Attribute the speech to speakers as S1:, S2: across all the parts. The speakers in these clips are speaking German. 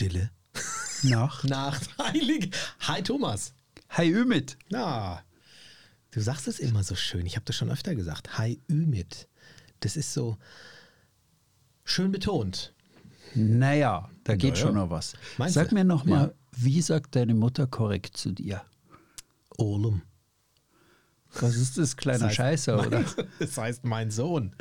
S1: Stille.
S2: Nacht.
S1: Nacht. Heilig. Hi Thomas.
S2: Hi Ümit.
S1: Na, du sagst es immer so schön. Ich habe das schon öfter gesagt. Hi Ümit. Das ist so schön betont.
S2: Naja, da geht
S1: Naja.
S2: schon noch was.
S1: Meinst
S2: Sag
S1: du?
S2: mir noch mal,
S1: Ja.
S2: wie sagt deine Mutter korrekt zu dir?
S1: Olum.
S2: Was ist das, kleiner Scheißer,
S1: mein,
S2: oder?
S1: Das heißt mein Sohn.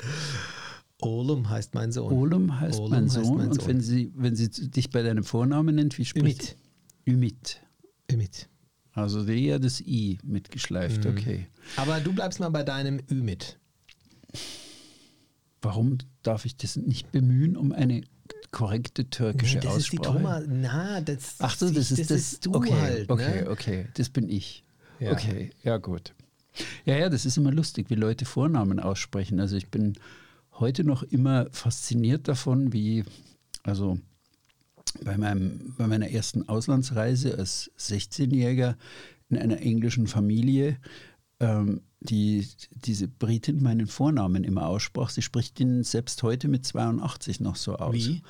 S1: Olum heißt mein Sohn.
S2: Olum heißt
S1: Olum
S2: mein
S1: heißt
S2: Sohn.
S1: mein
S2: Und
S1: Sohn.
S2: wenn sie, wenn sie dich bei deinem Vornamen nennt, wie spricht Ümit.
S1: Ümit.
S2: Also eher das I mitgeschleift,
S1: Mhm.
S2: okay.
S1: Aber du bleibst mal bei deinem Ümit.
S2: Warum darf ich das nicht bemühen um eine korrekte türkische
S1: das ist die
S2: Aussprache?
S1: Thomas. Na, das,
S2: Ach so, das ist das.
S1: du
S2: okay,
S1: halt.
S2: okay,
S1: ne?
S2: okay, das bin ich.
S1: Ja.
S2: Okay, ja gut. Ja, ja, das ist immer lustig, wie Leute Vornamen aussprechen. Also ich bin heute noch immer fasziniert davon, wie, also bei, meinem, bei meiner ersten Auslandsreise als 16-Jähriger in einer englischen Familie, ähm, die diese Britin meinen Vornamen immer aussprach. Sie spricht ihn selbst heute mit 82 noch so aus.
S1: Wie?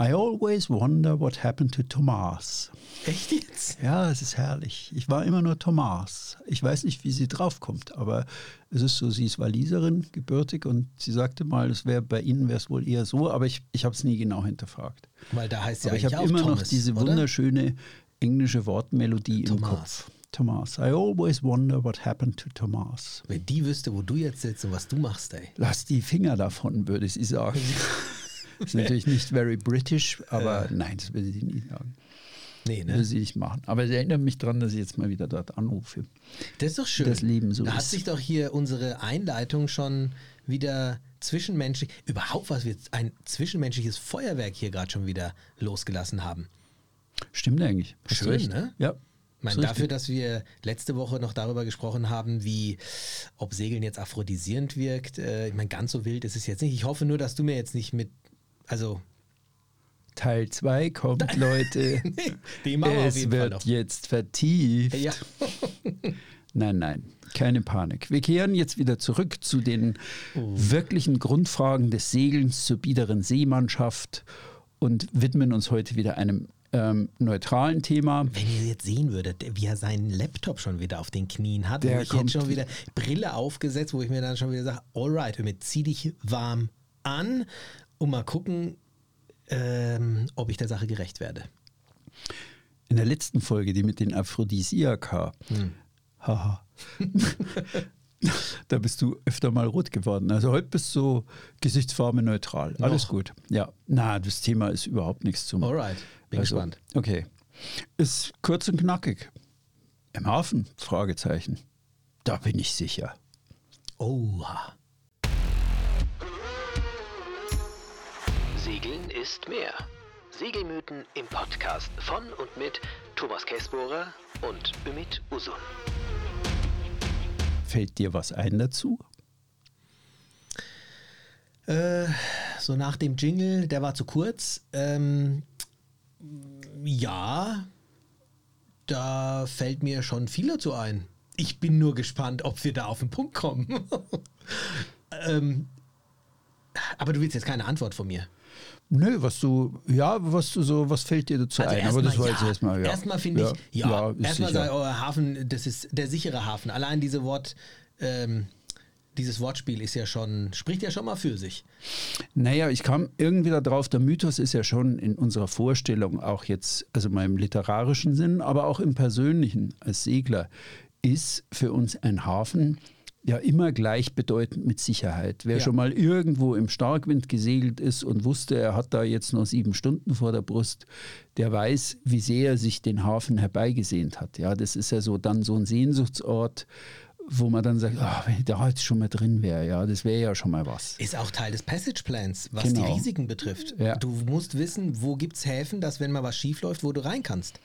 S2: I always wonder what happened to Thomas.
S1: Echt jetzt?
S2: Ja, es ist herrlich. Ich war immer nur Thomas. Ich weiß nicht, wie sie draufkommt, aber es ist so, sie ist Waliserin, gebürtig und sie sagte mal, es wäre bei Ihnen wäre es wohl eher so, aber ich, ich habe es nie genau hinterfragt.
S1: Weil da heißt ja
S2: aber ich habe immer
S1: Thomas,
S2: noch diese
S1: oder?
S2: wunderschöne englische Wortmelodie im
S1: Thomas.
S2: Kopf. Thomas. I always wonder what happened to Thomas.
S1: Wenn die wüsste, wo du jetzt sitzt und was du machst, ey.
S2: Lass die Finger davon, würde sie sagen. ist natürlich nicht very British, aber nein, das würde sie nie sagen.
S1: Nee,
S2: Würde
S1: ne?
S2: sie nicht machen. Aber es erinnert mich daran, dass ich jetzt mal wieder dort anrufe.
S1: Das ist doch schön.
S2: das Leben so
S1: Da hat
S2: ist.
S1: sich doch hier unsere Einleitung schon wieder zwischenmenschlich, überhaupt was wir ein zwischenmenschliches Feuerwerk hier gerade schon wieder losgelassen haben.
S2: Stimmt eigentlich. Hast
S1: Schön,
S2: recht.
S1: ne?
S2: Ja.
S1: Ich meine, dafür, dass wir letzte Woche noch darüber gesprochen haben, wie ob Segeln jetzt aphrodisierend wirkt. Äh, ich meine, ganz so wild ist es jetzt nicht. Ich hoffe nur, dass du mir jetzt nicht mit, also
S2: Teil 2 kommt, Leute.
S1: die machen wir auf
S2: es
S1: jeden Fall
S2: wird
S1: noch.
S2: jetzt vertieft.
S1: Ja.
S2: Nein, nein, keine Panik. Wir kehren jetzt wieder zurück zu den
S1: Oh.
S2: wirklichen Grundfragen des Segelns zur biederen Seemannschaft und widmen uns heute wieder einem ähm, neutralen Thema.
S1: Wenn ihr jetzt sehen würdet, wie er seinen Laptop schon wieder auf den Knien hat,
S2: Der
S1: ich jetzt schon wieder Brille aufgesetzt, wo ich mir dann schon wieder sage, alright, Ümit, zieh dich warm an und mal gucken, ähm, ob ich der Sache gerecht werde.
S2: In der letzten Folge, die mit den Aphrodisiaka,
S1: Hm.
S2: haha, da bist du öfter mal rot geworden. Also heute bist du Gesichtsfarbe neutral. Alles
S1: Noch.
S2: gut. Ja, na, das Thema ist überhaupt nichts zum.
S1: Alright, bin
S2: also,
S1: gespannt.
S2: Okay. Ist kurz und knackig. Im Hafen? Fragezeichen. Da bin ich sicher.
S1: Oha.
S3: Ist mehr. Segelmythen im Podcast von und mit Thomas Käsbohrer und Ümit Usun.
S2: Fällt dir was ein dazu?
S1: Äh, so nach dem Jingle, der war zu kurz. Ähm, ja, da fällt mir schon viel dazu ein. Ich bin nur gespannt, ob wir da auf den Punkt kommen. ähm, aber du willst jetzt keine Antwort von mir.
S2: Nö, was du, ja, was du so, was fällt dir dazu ein? Aber das war jetzt erstmal, ja.
S1: Erstmal finde ich, ja,
S2: ist
S1: erstmal sei euer Hafen, das ist der sichere Hafen. Allein diese Wort, ähm, dieses Wortspiel ist ja schon, spricht ja schon mal für sich.
S2: Naja, ich kam irgendwie darauf, der Mythos ist ja schon in unserer Vorstellung auch jetzt, also im literarischen Sinn, aber auch im persönlichen als Segler, ist für uns ein Hafen ja immer gleichbedeutend mit Sicherheit. Wer
S1: Ja.
S2: schon mal irgendwo im Starkwind gesegelt ist und wusste, er hat da jetzt noch sieben Stunden vor der Brust, der weiß, wie sehr er sich den Hafen herbeigesehnt hat. Ja, das ist ja so dann so ein Sehnsuchtsort, wo man dann sagt, ah, wenn ich da jetzt schon mal drin wäre, ja, das wäre ja schon mal was.
S1: Ist auch Teil des Passage Plans, was
S2: Genau.
S1: die Risiken betrifft.
S2: Ja.
S1: Du musst wissen, wo gibt es Häfen, dass wenn mal was schief läuft, wo du rein kannst.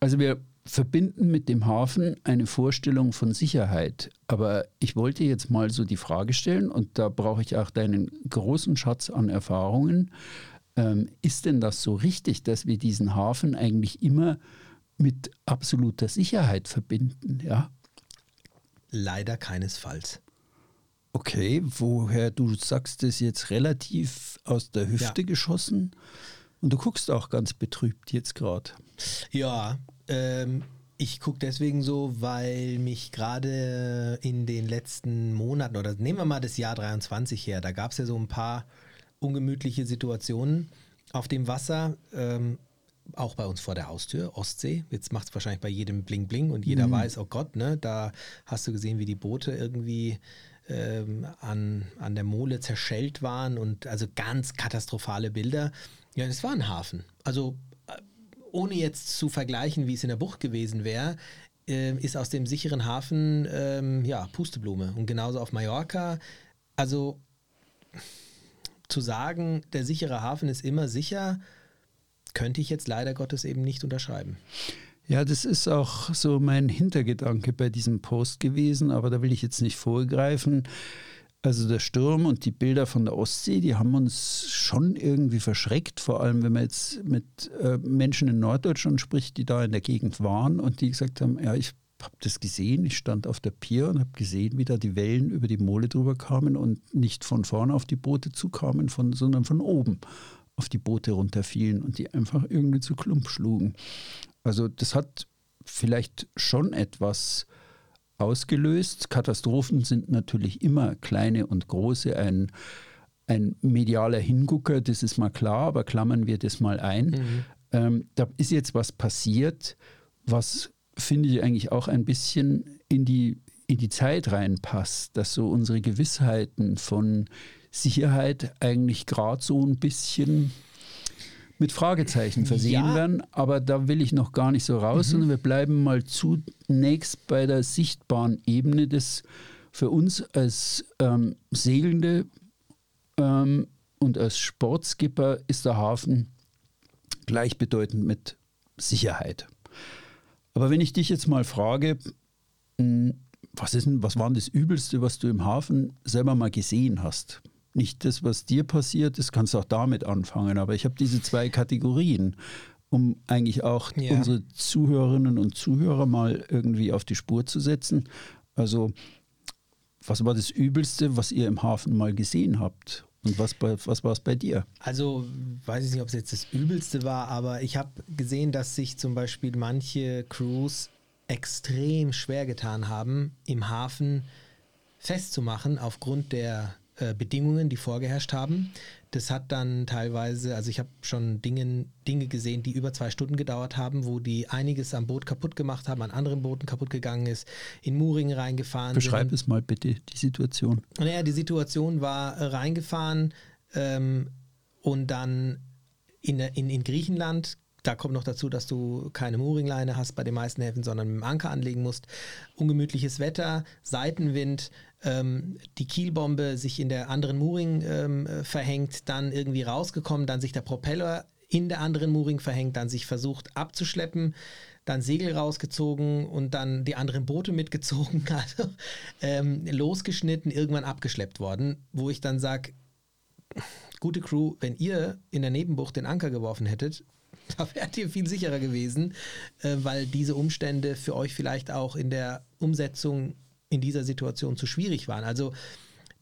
S2: Also wir verbinden mit dem Hafen eine Vorstellung von Sicherheit. Aber ich wollte jetzt mal so die Frage stellen, und da brauche ich auch deinen großen Schatz an Erfahrungen. Ähm, ist denn das so richtig, dass wir diesen Hafen eigentlich immer mit absoluter Sicherheit verbinden? Ja.
S1: Leider keinesfalls.
S2: Okay, woher du sagst es jetzt relativ aus der Hüfte
S1: Ja.
S2: geschossen? Und du guckst auch ganz betrübt jetzt gerade.
S1: Ja, ähm, ich gucke deswegen so, weil mich gerade in den letzten Monaten, oder nehmen wir mal das Jahr 23 her, da gab es ja so ein paar ungemütliche Situationen auf dem Wasser. Ähm, auch bei uns vor der Haustür, Ostsee. Jetzt macht es wahrscheinlich bei jedem Bling Bling und jeder mhm. weiß, oh Gott, ne, da hast du gesehen, wie die Boote irgendwie ähm, an, an der Mole zerschellt waren und also ganz katastrophale Bilder. Ja, es war ein Hafen. Also ohne jetzt zu vergleichen, wie es in der Bucht gewesen wäre, äh, ist aus dem sicheren Hafen ähm, ja Pusteblume. Und genauso auf Mallorca. Also zu sagen, der sichere Hafen ist immer sicher, könnte ich jetzt leider Gottes eben nicht unterschreiben.
S2: Ja, das ist auch so mein Hintergedanke bei diesem Post gewesen, aber da will ich jetzt nicht vorgreifen. Also der Sturm und die Bilder von der Ostsee, die haben uns schon irgendwie verschreckt, vor allem wenn man jetzt mit äh, Menschen in Norddeutschland spricht, die da in der Gegend waren und die gesagt haben, ja, ich habe das gesehen, ich stand auf der Pier und habe gesehen, wie da die Wellen über die Mole drüber kamen und nicht von vorne auf die Boote zukamen, von, sondern von oben auf die Boote runterfielen und die einfach irgendwie zu Klump schlugen. Also das hat vielleicht schon etwas ausgelöst. Katastrophen sind natürlich immer kleine und große. Ein, ein medialer Hingucker, das ist mal klar, aber klammern wir das mal ein. Mhm. Ähm, da ist jetzt was passiert, was finde ich eigentlich auch ein bisschen in die, in die Zeit reinpasst, dass so unsere Gewissheiten von Sicherheit eigentlich gerade so ein bisschen mit Fragezeichen versehen ja. werden, aber da will ich noch gar nicht so raus, mhm. sondern wir bleiben mal zunächst bei der sichtbaren Ebene des für uns als ähm, Segelnde ähm, und als Sportskipper ist der Hafen gleichbedeutend mit Sicherheit. Aber wenn ich dich jetzt mal frage, hm, was, ist denn, was war denn das Übelste, was du im Hafen selber mal gesehen hast? Nicht das, was dir passiert ist, kannst du auch damit anfangen. Aber ich habe diese zwei Kategorien, um eigentlich auch ja. unsere Zuhörerinnen und Zuhörer mal irgendwie auf die Spur zu setzen. Also, was war das Übelste, was ihr im Hafen mal gesehen habt? Und was, was war es bei dir?
S1: Also, weiß ich nicht, ob es jetzt das Übelste war, aber ich habe gesehen, dass sich zum Beispiel manche Crews extrem schwer getan haben, im Hafen festzumachen aufgrund der äh, Bedingungen, die vorgeherrscht haben. Das hat dann teilweise, also ich habe schon Dinge, Dinge gesehen, die über zwei Stunden gedauert haben, wo die einiges am Boot kaputt gemacht haben, an anderen Booten kaputt gegangen ist, in Mooringen reingefahren
S2: Beschreib sind. es mal bitte, die Situation.
S1: Naja, die Situation war äh, reingefahren ähm, und dann in, in, in Griechenland da kommt noch dazu, dass du keine Mooringleine hast bei den meisten Häfen, sondern mit dem Anker anlegen musst. Ungemütliches Wetter, Seitenwind, ähm, die Kielbombe sich in der anderen Mooring ähm, äh, verhängt, dann irgendwie rausgekommen, dann sich der Propeller in der anderen Mooring verhängt, dann sich versucht abzuschleppen, dann Segel rausgezogen und dann die anderen Boote mitgezogen, also ähm, losgeschnitten, irgendwann abgeschleppt worden, wo ich dann sage, gute Crew, wenn ihr in der Nebenbucht den Anker geworfen hättet, da wärt ihr viel sicherer gewesen, äh, weil diese Umstände für euch vielleicht auch in der Umsetzung in dieser Situation zu schwierig waren. Also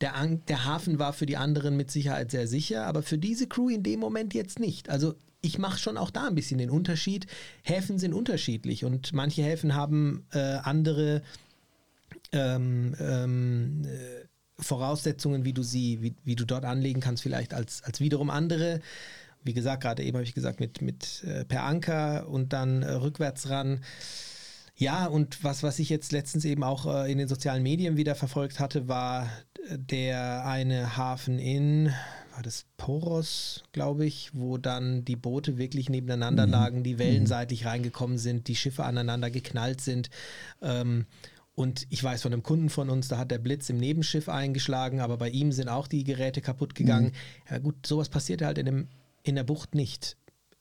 S1: der, der Hafen war für die anderen mit Sicherheit sehr sicher, aber für diese Crew in dem Moment jetzt nicht. Also ich mache schon auch da ein bisschen den Unterschied. Häfen sind unterschiedlich und manche Häfen haben äh, andere ähm, ähm, äh, Voraussetzungen, wie du sie, wie, wie du dort anlegen kannst, vielleicht als, als wiederum andere wie gesagt, gerade eben habe ich gesagt, mit, mit äh, per Anker und dann äh, rückwärts ran. Ja, und was, was ich jetzt letztens eben auch äh, in den sozialen Medien wieder verfolgt hatte, war äh, der eine Hafen in, war das Poros, glaube ich, wo dann die Boote wirklich nebeneinander mhm. lagen, die Wellen mhm. seitlich reingekommen sind, die Schiffe aneinander geknallt sind. Ähm, und ich weiß von einem Kunden von uns, da hat der Blitz im Nebenschiff eingeschlagen, aber bei ihm sind auch die Geräte kaputt gegangen. Mhm. Ja gut, sowas passiert halt in einem in der Bucht nicht.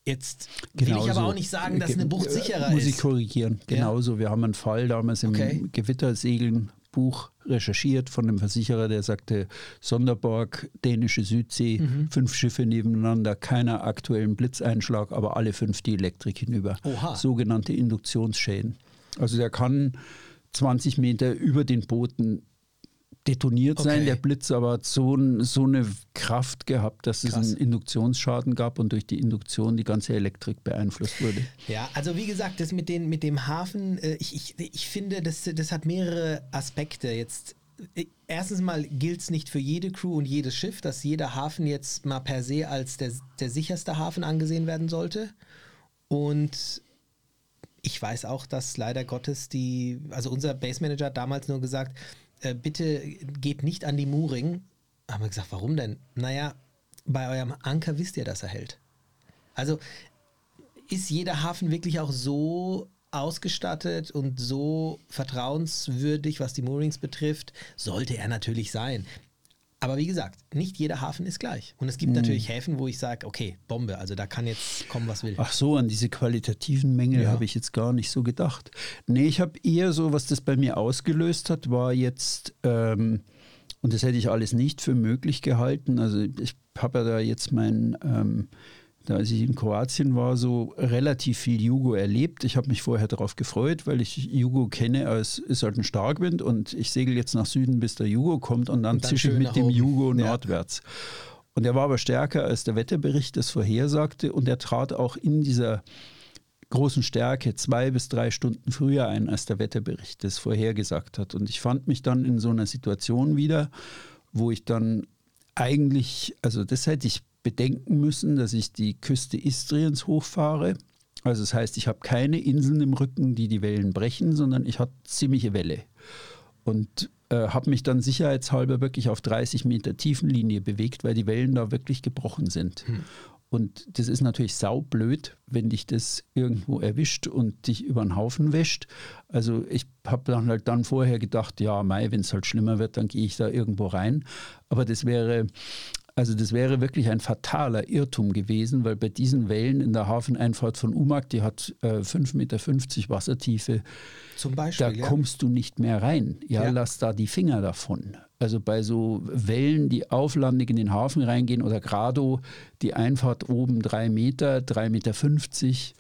S1: Jetzt will Genauso. ich aber auch nicht sagen, dass eine Bucht sicherer
S2: ist. Muss ich korrigieren. Genauso. Ja. Wir haben einen Fall damals im okay. Gewittersegeln Buch recherchiert von einem Versicherer, der sagte, Sonderborg, dänische Südsee, mhm. fünf Schiffe nebeneinander, keiner aktuellen Blitzeinschlag, aber alle fünf die Elektrik hinüber. Oha. Sogenannte Induktionsschäden. Also der kann 20 Meter über den Booten detoniert sein,
S1: Okay.
S2: der Blitz, aber hat so, so eine Kraft gehabt, dass
S1: Krass.
S2: es einen Induktionsschaden gab und durch die Induktion die ganze Elektrik beeinflusst wurde.
S1: Ja, also wie gesagt, das mit, den, mit dem Hafen, äh, ich, ich, ich finde, das, das hat mehrere Aspekte. Jetzt, äh, erstens mal gilt es nicht für jede Crew und jedes Schiff, dass jeder Hafen jetzt mal per se als der, der sicherste Hafen angesehen werden sollte. Und ich weiß auch, dass leider Gottes die, also unser Base Manager hat damals nur gesagt, äh, bitte geht nicht an die Mooring. Haben wir gesagt, warum denn? Naja, bei eurem Anker wisst ihr, dass er hält. Also ist jeder Hafen wirklich auch so ausgestattet und so vertrauenswürdig, was die Moorings betrifft, sollte er natürlich sein. Aber wie gesagt, nicht jeder Hafen ist gleich. Und es gibt natürlich Häfen, wo ich sage, okay, Bombe, also da kann jetzt kommen, was will.
S2: Ach so, an diese qualitativen Mängel
S1: Ja.
S2: habe ich jetzt gar nicht so gedacht. Nee, ich habe eher so, was das bei mir ausgelöst hat, war jetzt, ähm, und das hätte ich alles nicht für möglich gehalten. Also ich habe ja da jetzt mein, ähm, als ich in Kroatien war, so relativ viel Jugo erlebt. Ich habe mich vorher darauf gefreut, weil ich Jugo kenne, als ist halt ein Starkwind und ich segel jetzt nach Süden, bis der Jugo kommt und dann,
S1: Und dann
S2: zische ich mit dem
S1: oben.
S2: Jugo
S1: Ja.
S2: nordwärts. Und er war aber stärker, als der Wetterbericht das vorhersagte und er trat auch in dieser großen Stärke zwei bis drei Stunden früher ein, als der Wetterbericht das vorhergesagt hat. Und ich fand mich dann in so einer Situation wieder, wo ich dann eigentlich, also das hätte ich bedenken müssen, dass ich die Küste Istriens hochfahre. Also das heißt, ich habe keine Inseln im Rücken, die die Wellen brechen, sondern ich habe ziemliche Welle. Und äh, habe mich dann sicherheitshalber wirklich auf 30 Meter Tiefenlinie bewegt, weil die Wellen da wirklich gebrochen sind. Und das ist natürlich saublöd, wenn dich das irgendwo erwischt und dich über den Haufen wäscht. Also ich habe dann halt dann vorher gedacht, ja, Mai, wenn es halt schlimmer wird, dann gehe ich da irgendwo rein. Aber das wäre, also das wäre wirklich ein fataler Irrtum gewesen, weil bei diesen Wellen in der Hafeneinfahrt von Umag, die hat äh, 5,50 Meter Wassertiefe,
S1: Zum Beispiel.
S2: da
S1: ja.
S2: kommst du nicht mehr rein. Ja,
S1: Ja.
S2: lass da die Finger davon. Also bei so Wellen, die auflandig in den Hafen reingehen oder Grado, die Einfahrt oben drei Meter, drei Meter. fünfzig.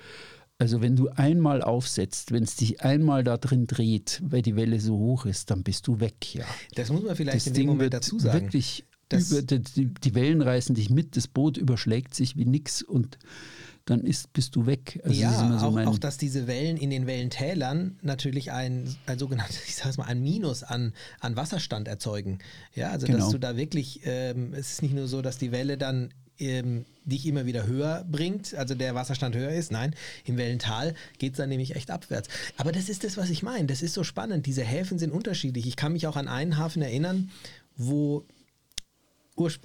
S2: Also wenn du einmal aufsetzt, wenn es dich einmal da drin dreht, weil die Welle so hoch ist, dann bist du weg, ja.
S1: Das muss man vielleicht
S2: Das
S1: in dem
S2: Ding
S1: Moment
S2: wird
S1: dazu sagen.
S2: wirklich über, die, die- Wellen reißen dich mit, das Boot überschlägt sich wie nix und dann ist, bist du weg. Also
S1: ja,
S2: so
S1: auch, auch dass diese Wellen in den Wellentälern natürlich ein, ein sogenanntes, ich sag's mal, ein Minus an, an Wasserstand erzeugen. Ja, also dass
S2: Genau.
S1: du da wirklich, ähm, es ist nicht nur so, dass die Welle dann ähm, dich immer wieder höher bringt, also der Wasserstand höher ist. Nein, im Wellental geht es dann nämlich echt abwärts. Aber das ist das, was ich meine. Das ist so spannend. Diese Häfen sind unterschiedlich. Ich kann mich auch an einen Hafen erinnern, wo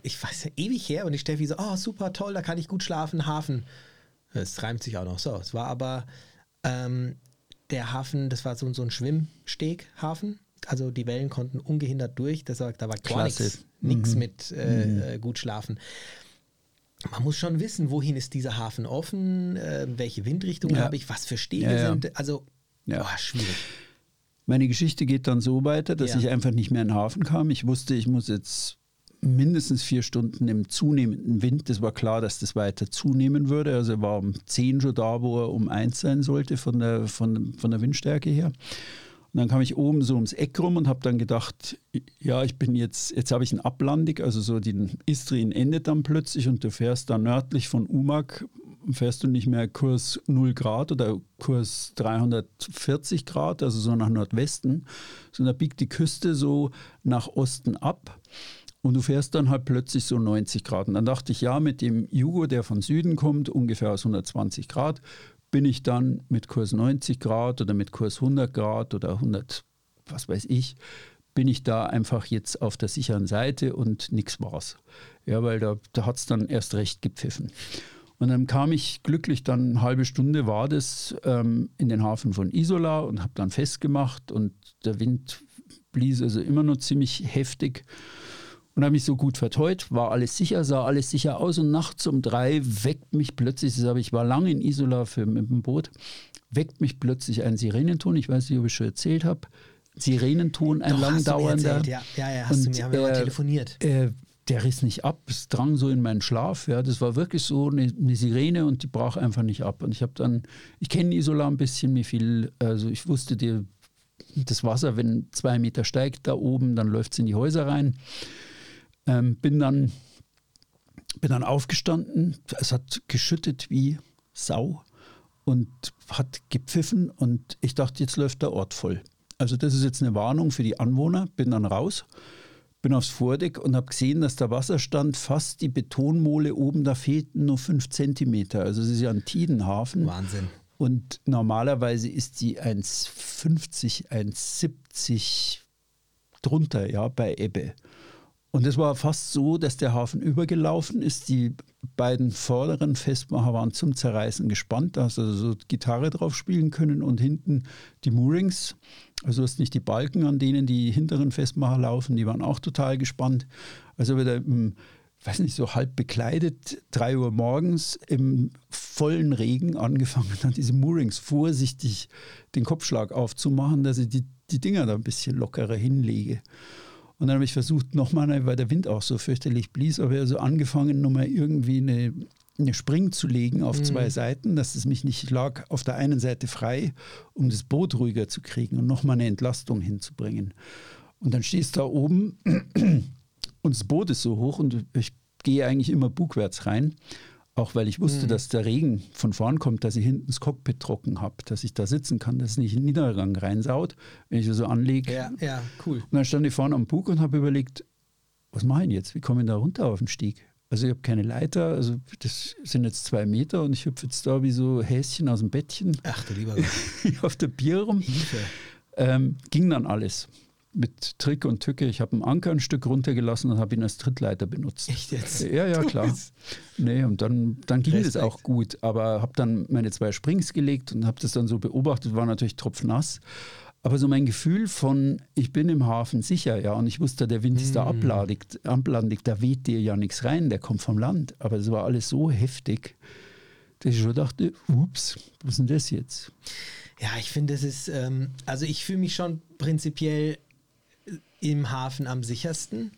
S1: ich weiß ja, ewig her und die Steffi so, oh super, toll, da kann ich gut schlafen, Hafen. Es reimt sich auch noch so. Es war aber ähm, der Hafen, das war so, so ein Schwimmsteghafen. Also die Wellen konnten ungehindert durch. Das war, da war gar nichts nix mit äh, äh, gut schlafen. Man muss schon wissen, wohin ist dieser Hafen offen, äh, welche Windrichtung
S2: Ja.
S1: habe ich, was für Stege
S2: Ja,
S1: sind. Also,
S2: Ja.
S1: boah, schwierig.
S2: Meine Geschichte geht dann so weiter, dass ich einfach nicht mehr in den Hafen kam. Ich wusste, ich muss jetzt mindestens vier Stunden im zunehmenden Wind. Das war klar, dass das weiter zunehmen würde. Also er war um 10 schon da, wo er um 1 sein sollte von der, von, von der Windstärke her. Und dann kam ich oben so ums Eck rum und habe dann gedacht, ja, ich bin jetzt, jetzt habe ich einen Ablandig, also so den Istrien endet dann plötzlich und du fährst dann nördlich von Umag, fährst du nicht mehr Kurs 0 Grad oder Kurs 340 Grad, also so nach Nordwesten, sondern biegt die Küste so nach Osten ab. Und du fährst dann halt plötzlich so 90 Grad. Und dann dachte ich, ja, mit dem Jugo, der von Süden kommt, ungefähr aus 120 Grad, bin ich dann mit Kurs 90 Grad oder mit Kurs 100 Grad oder 100, was weiß ich, bin ich da einfach jetzt auf der sicheren Seite und nichts war's. Ja, weil da, da hat es dann erst recht gepfiffen. Und dann kam ich glücklich, dann eine halbe Stunde war das ähm, in den Hafen von Isola und habe dann festgemacht und der Wind blies also immer noch ziemlich heftig und habe mich so gut verteut, war alles sicher, sah alles sicher aus und nachts um drei weckt mich plötzlich, ich war lange in Isola für, mit dem Boot, weckt mich plötzlich ein Sirenenton, ich weiß nicht, ob ich schon erzählt habe, Sirenenton, ein
S1: Doch, hast du mir
S2: langdauernder.
S1: erzählt, ja, ja, ja, hast du
S2: Und,
S1: mir, haben wir mal
S2: äh,
S1: telefoniert.
S2: Äh, der riss nicht ab, es drang so in meinen Schlaf. Ja, das war wirklich so eine, eine Sirene und die brach einfach nicht ab. Und ich habe dann, ich kenne Isola ein bisschen, wie viel, also ich wusste, die das Wasser, wenn zwei Meter steigt da oben, dann läuft es in die Häuser rein. Ähm, bin, dann, bin dann aufgestanden. Es hat geschüttet wie Sau und hat gepfiffen und ich dachte, jetzt läuft der Ort voll. Also das ist jetzt eine Warnung für die Anwohner. Bin dann raus, bin aufs Vordeck und habe gesehen, dass der Wasserstand fast die Betonmole oben, da fehlten nur fünf Zentimeter. Also es ist ja ein Tidenhafen.
S1: Wahnsinn.
S2: Und normalerweise ist die 1,50, 1,70 drunter, ja, bei Ebbe. Und es war fast so, dass der Hafen übergelaufen ist. Die beiden vorderen Festmacher waren zum Zerreißen gespannt. Da hast du also so Gitarre drauf spielen können und hinten die Moorings. Also hast nicht die Balken, an denen die hinteren Festmacher laufen, die waren auch total gespannt. Also wieder im, weiß nicht, so halb bekleidet, drei Uhr morgens im vollen Regen angefangen, dann diese Moorings vorsichtig den Kopfschlag aufzumachen, dass ich die, die Dinger da ein bisschen lockerer hinlege. Und dann habe ich versucht, nochmal, weil der Wind auch so fürchterlich blies, aber also angefangen, nochmal irgendwie eine, eine Spring zu legen auf mhm. zwei Seiten, dass es mich nicht lag auf der einen Seite frei, um das Boot ruhiger zu kriegen und nochmal eine Entlastung hinzubringen. Und dann stehst du da oben und das Boot ist so hoch und ich gehe eigentlich immer bugwärts rein. Auch weil ich wusste, mhm. dass der Regen von vorn kommt, dass ich hinten das Cockpit trocken habe, dass ich da sitzen kann, dass es nicht in den Niedergang reinsaut, wenn ich so anlege.
S1: Ja, ja, cool.
S2: Und dann stand ich vorne am Bug und habe überlegt, was mache ich jetzt? Wie komme ich da runter auf den Stieg? Also ich habe keine Leiter, also das sind jetzt zwei Meter und ich hüpfe jetzt da wie so Häschen aus dem Bettchen.
S1: Ach du lieber
S2: Gott. auf der Bier rum. Ähm, ging dann alles mit Trick und Tücke. Ich habe einen Anker ein Stück runtergelassen und habe ihn als Trittleiter benutzt.
S1: Echt jetzt?
S2: Ja, ja, klar. nee, und dann, dann ging es auch gut. Aber habe dann meine zwei Springs gelegt und habe das dann so beobachtet, war natürlich tropfnass. Aber so mein Gefühl von, ich bin im Hafen sicher, ja, und ich wusste, der Wind ist da mm. ablandig, ablandig, da weht dir ja nichts rein, der kommt vom Land. Aber es war alles so heftig, dass ich schon dachte, ups, was ist denn das jetzt?
S1: Ja, ich finde, das ist, ähm, also ich fühle mich schon prinzipiell im Hafen am sichersten.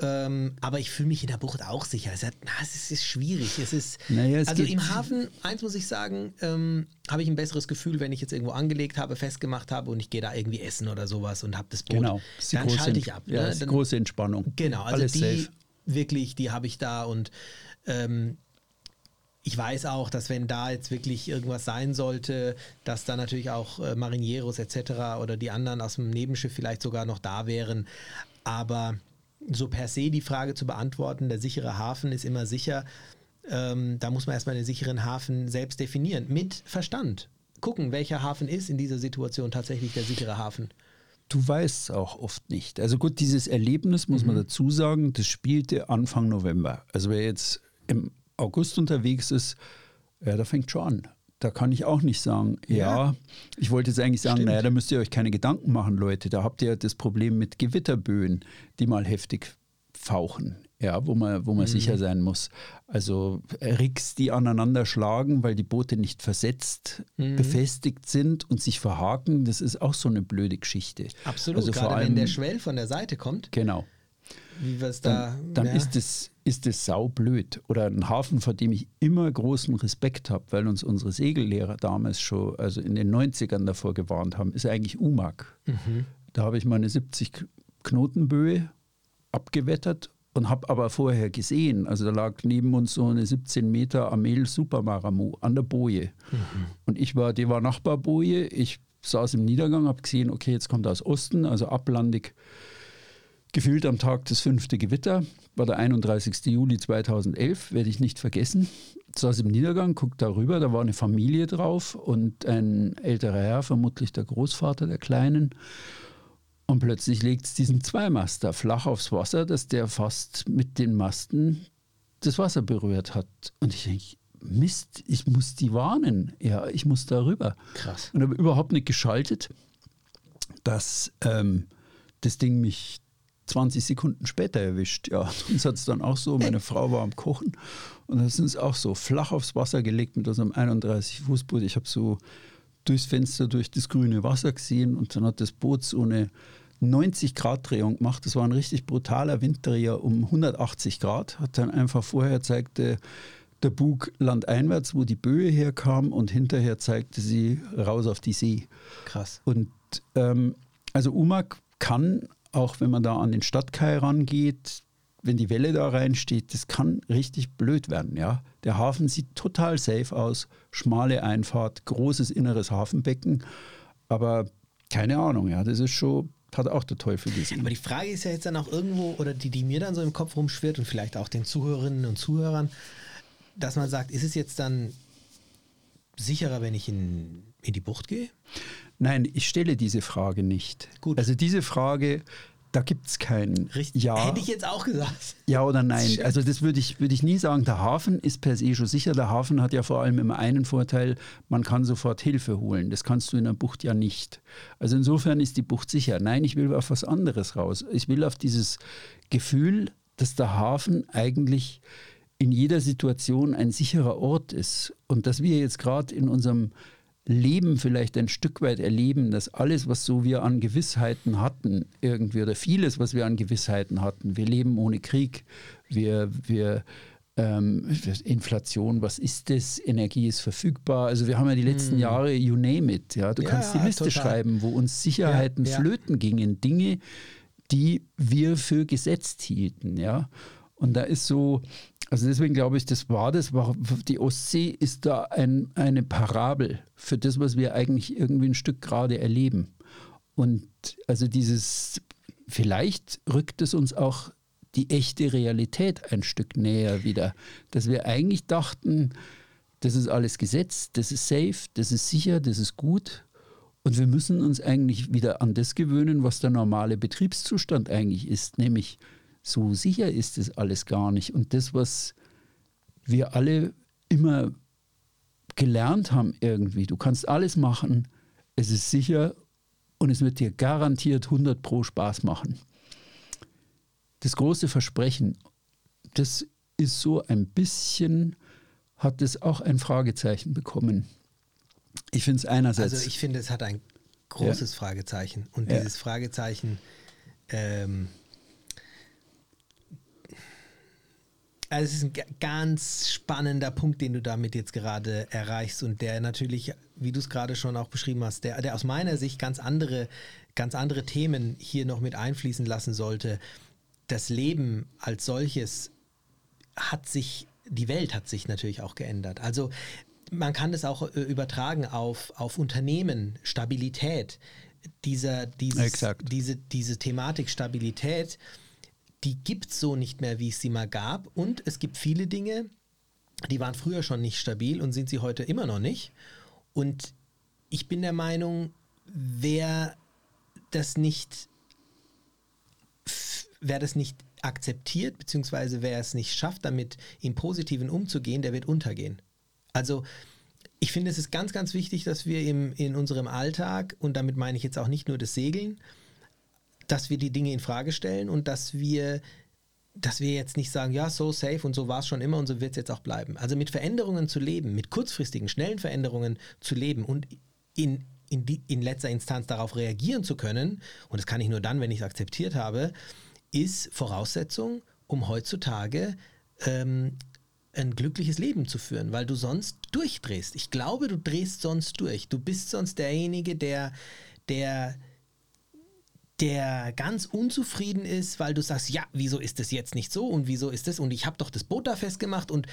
S1: Ähm, aber ich fühle mich in der Bucht auch sicher. Es ist, na, es ist schwierig. Es ist, naja, es also im Hafen, eins muss ich sagen, ähm, habe ich ein besseres Gefühl, wenn ich jetzt irgendwo angelegt habe, festgemacht habe und ich gehe da irgendwie essen oder sowas und habe das Boot.
S2: Genau.
S1: Dann schalte ich ab.
S2: Ja, ne? dann, große Entspannung.
S1: Genau, also Alles die safe. wirklich, die habe ich da und ähm, ich weiß auch, dass wenn da jetzt wirklich irgendwas sein sollte, dass da natürlich auch äh, Marinieros etc. oder die anderen aus dem Nebenschiff vielleicht sogar noch da wären. Aber so per se die Frage zu beantworten, der sichere Hafen ist immer sicher. Ähm, da muss man erstmal den sicheren Hafen selbst definieren. Mit Verstand. Gucken, welcher Hafen ist in dieser Situation tatsächlich der sichere Hafen.
S2: Du weißt es auch oft nicht. Also gut, dieses Erlebnis, muss mhm. man dazu sagen, das spielte Anfang November. Also wer jetzt im August unterwegs ist, ja, da fängt schon an. Da kann ich auch nicht sagen, ja, ja ich wollte jetzt eigentlich sagen, Stimmt. naja, da müsst ihr euch keine Gedanken machen, Leute. Da habt ihr das Problem mit Gewitterböen, die mal heftig fauchen, ja, wo man, wo man mhm. sicher sein muss. Also Ricks, die aneinander schlagen, weil die Boote nicht versetzt, mhm. befestigt sind und sich verhaken, das ist auch so eine blöde Geschichte.
S1: Absolut, also gerade allem, wenn der Schwell von der Seite kommt.
S2: Genau
S1: wie wir es da.
S2: Dann, dann ja. ist es ist es saublöd. Oder ein Hafen, vor dem ich immer großen Respekt habe, weil uns unsere Segellehrer damals schon, also in den 90ern davor gewarnt haben, ist eigentlich UMAG. Mhm. Da habe ich meine 70 Knotenböe abgewettert und habe aber vorher gesehen, also da lag neben uns so eine 17 Meter Amel Supermaramu an der Boje. Mhm. Und ich war, die war Nachbarboje, ich saß im Niedergang, habe gesehen, okay, jetzt kommt er aus Osten, also ablandig Gefühlt am Tag das fünfte Gewitter, war der 31. Juli 2011, werde ich nicht vergessen. Ich saß im Niedergang, guckt darüber, da war eine Familie drauf und ein älterer Herr, vermutlich der Großvater der Kleinen. Und plötzlich legt es diesen Zweimaster flach aufs Wasser, dass der fast mit den Masten das Wasser berührt hat. Und ich denke, Mist, ich muss die warnen. Ja, ich muss darüber.
S1: Krass.
S2: Und habe überhaupt nicht geschaltet, dass ähm, das Ding mich 20 Sekunden später erwischt. Ja, uns hat es dann auch so, meine Frau war am Kochen und da sind es auch so flach aufs Wasser gelegt mit unserem 31 Fußboot. Ich habe so durchs Fenster durch das grüne Wasser gesehen und dann hat das Boot so eine 90 Grad Drehung gemacht. Das war ein richtig brutaler Winddreher um 180 Grad. Hat dann einfach vorher zeigte der Bug landeinwärts, wo die Böe herkam und hinterher zeigte sie raus auf die See.
S1: Krass.
S2: Und ähm, also Umag kann, auch wenn man da an den Stadtkai rangeht, wenn die Welle da reinsteht, das kann richtig blöd werden. Ja? Der Hafen sieht total safe aus, schmale Einfahrt, großes inneres Hafenbecken, aber keine Ahnung, ja, das ist schon, hat auch der Teufel gesehen.
S1: Aber die Frage ist ja jetzt dann auch irgendwo, oder die, die mir dann so im Kopf rumschwirrt und vielleicht auch den Zuhörerinnen und Zuhörern, dass man sagt, ist es jetzt dann sicherer, wenn ich in, in die Bucht gehe?
S2: Nein, ich stelle diese Frage nicht. Gut. Also diese Frage, da gibt es kein
S1: Richtig. Ja. Hätte ich jetzt auch gesagt.
S2: Ja oder nein. Also das würde ich, würd ich nie sagen. Der Hafen ist per se schon sicher. Der Hafen hat ja vor allem immer einen Vorteil, man kann sofort Hilfe holen. Das kannst du in der Bucht ja nicht. Also insofern ist die Bucht sicher. Nein, ich will auf was anderes raus. Ich will auf dieses Gefühl, dass der Hafen eigentlich in jeder Situation ein sicherer Ort ist. Und dass wir jetzt gerade in unserem Leben vielleicht ein Stück weit erleben, dass alles, was so wir an Gewissheiten hatten, irgendwie oder vieles, was wir an Gewissheiten hatten, wir leben ohne Krieg, wir, wir ähm, Inflation, was ist das? Energie ist verfügbar. Also wir haben ja die letzten hm. Jahre, you name it, ja. Du ja, kannst die Liste total. schreiben, wo uns Sicherheiten ja, flöten gingen, Dinge, die wir für gesetzt hielten, ja. Und da ist so, also deswegen glaube ich, das war das. Die Ostsee ist da ein, eine Parabel für das, was wir eigentlich irgendwie ein Stück gerade erleben. Und also dieses, vielleicht rückt es uns auch die echte Realität ein Stück näher wieder. Dass wir eigentlich dachten, das ist alles gesetzt, das ist safe, das ist sicher, das ist gut. Und wir müssen uns eigentlich wieder an das gewöhnen, was der normale Betriebszustand eigentlich ist, nämlich so sicher ist es alles gar nicht. Und das, was wir alle immer gelernt haben irgendwie, du kannst alles machen, es ist sicher und es wird dir garantiert 100 pro Spaß machen. Das große Versprechen, das ist so ein bisschen, hat es auch ein Fragezeichen bekommen. Ich finde es einerseits.
S1: Also ich finde, es hat ein großes ja. Fragezeichen. Und ja. dieses Fragezeichen ähm, Also es ist ein ganz spannender Punkt, den du damit jetzt gerade erreichst und der natürlich, wie du es gerade schon auch beschrieben hast, der, der aus meiner Sicht ganz andere, ganz andere Themen hier noch mit einfließen lassen sollte. Das Leben als solches hat sich, die Welt hat sich natürlich auch geändert. Also man kann das auch äh, übertragen auf, auf Unternehmen, Stabilität, dieser, dieses, diese, diese Thematik Stabilität die gibt es so nicht mehr, wie es sie mal gab. Und es gibt viele Dinge, die waren früher schon nicht stabil und sind sie heute immer noch nicht. Und ich bin der Meinung, wer das nicht, wer das nicht akzeptiert, beziehungsweise wer es nicht schafft, damit im Positiven umzugehen, der wird untergehen. Also ich finde, es ist ganz, ganz wichtig, dass wir im, in unserem Alltag, und damit meine ich jetzt auch nicht nur das Segeln, dass wir die Dinge in Frage stellen und dass wir dass wir jetzt nicht sagen, ja, so safe und so war es schon immer und so wird es jetzt auch bleiben. Also mit Veränderungen zu leben, mit kurzfristigen, schnellen Veränderungen zu leben und in, in, die, in letzter Instanz darauf reagieren zu können, und das kann ich nur dann, wenn ich es akzeptiert habe, ist Voraussetzung, um heutzutage ähm, ein glückliches Leben zu führen, weil du sonst durchdrehst. Ich glaube, du drehst sonst durch. Du bist sonst derjenige, der, der der ganz unzufrieden ist, weil du sagst, ja, wieso ist das jetzt nicht so und wieso ist das und ich habe doch das Boot da festgemacht und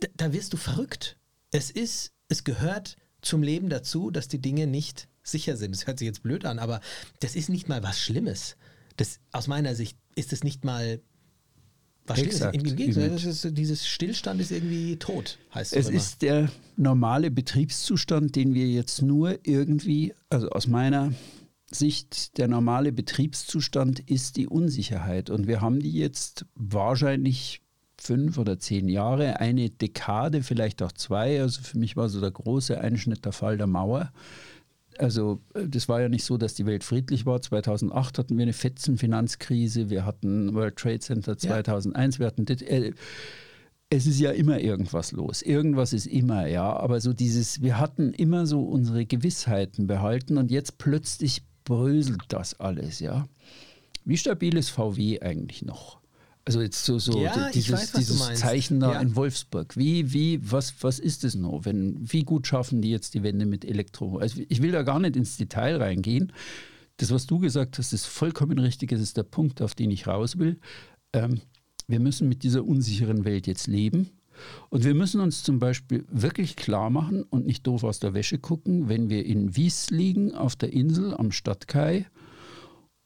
S1: da, da wirst du verrückt. Es ist, es gehört zum Leben dazu, dass die Dinge nicht sicher sind. Das hört sich jetzt blöd an, aber das ist nicht mal was Schlimmes. Das, aus meiner Sicht ist es nicht mal was Exakt. Im Gegenteil, ist, dieses Stillstand ist irgendwie tot, heißt
S2: es. Es ist der normale Betriebszustand, den wir jetzt nur irgendwie, also aus meiner Sicht der normale Betriebszustand ist die Unsicherheit. Und wir haben die jetzt wahrscheinlich fünf oder zehn Jahre, eine Dekade, vielleicht auch zwei. Also für mich war so der große Einschnitt der Fall der Mauer. Also äh, das war ja nicht so, dass die Welt friedlich war. 2008 hatten wir eine Fetzenfinanzkrise, wir hatten World Trade Center 2001, ja. wir hatten... Äh, es ist ja immer irgendwas los. Irgendwas ist immer, ja. Aber so dieses, wir hatten immer so unsere Gewissheiten behalten und jetzt plötzlich bröselt das alles, ja. Wie stabil ist VW eigentlich noch? Also jetzt so, so
S1: Ja,
S2: dieses,
S1: weiß,
S2: dieses. Zeichen da
S1: Ja.
S2: in Wolfsburg. Wie, wie, was, was ist es noch? Wenn, wie gut schaffen die jetzt die Wende mit Elektro? Also ich will da gar nicht ins Detail reingehen. Das, was du gesagt hast, ist vollkommen richtig. Das ist der Punkt, auf den ich raus will. Ähm, wir müssen mit dieser unsicheren Welt jetzt leben. Und wir müssen uns zum Beispiel wirklich klar machen und nicht doof aus der Wäsche gucken, wenn wir in Wies liegen, auf der Insel am Stadtkai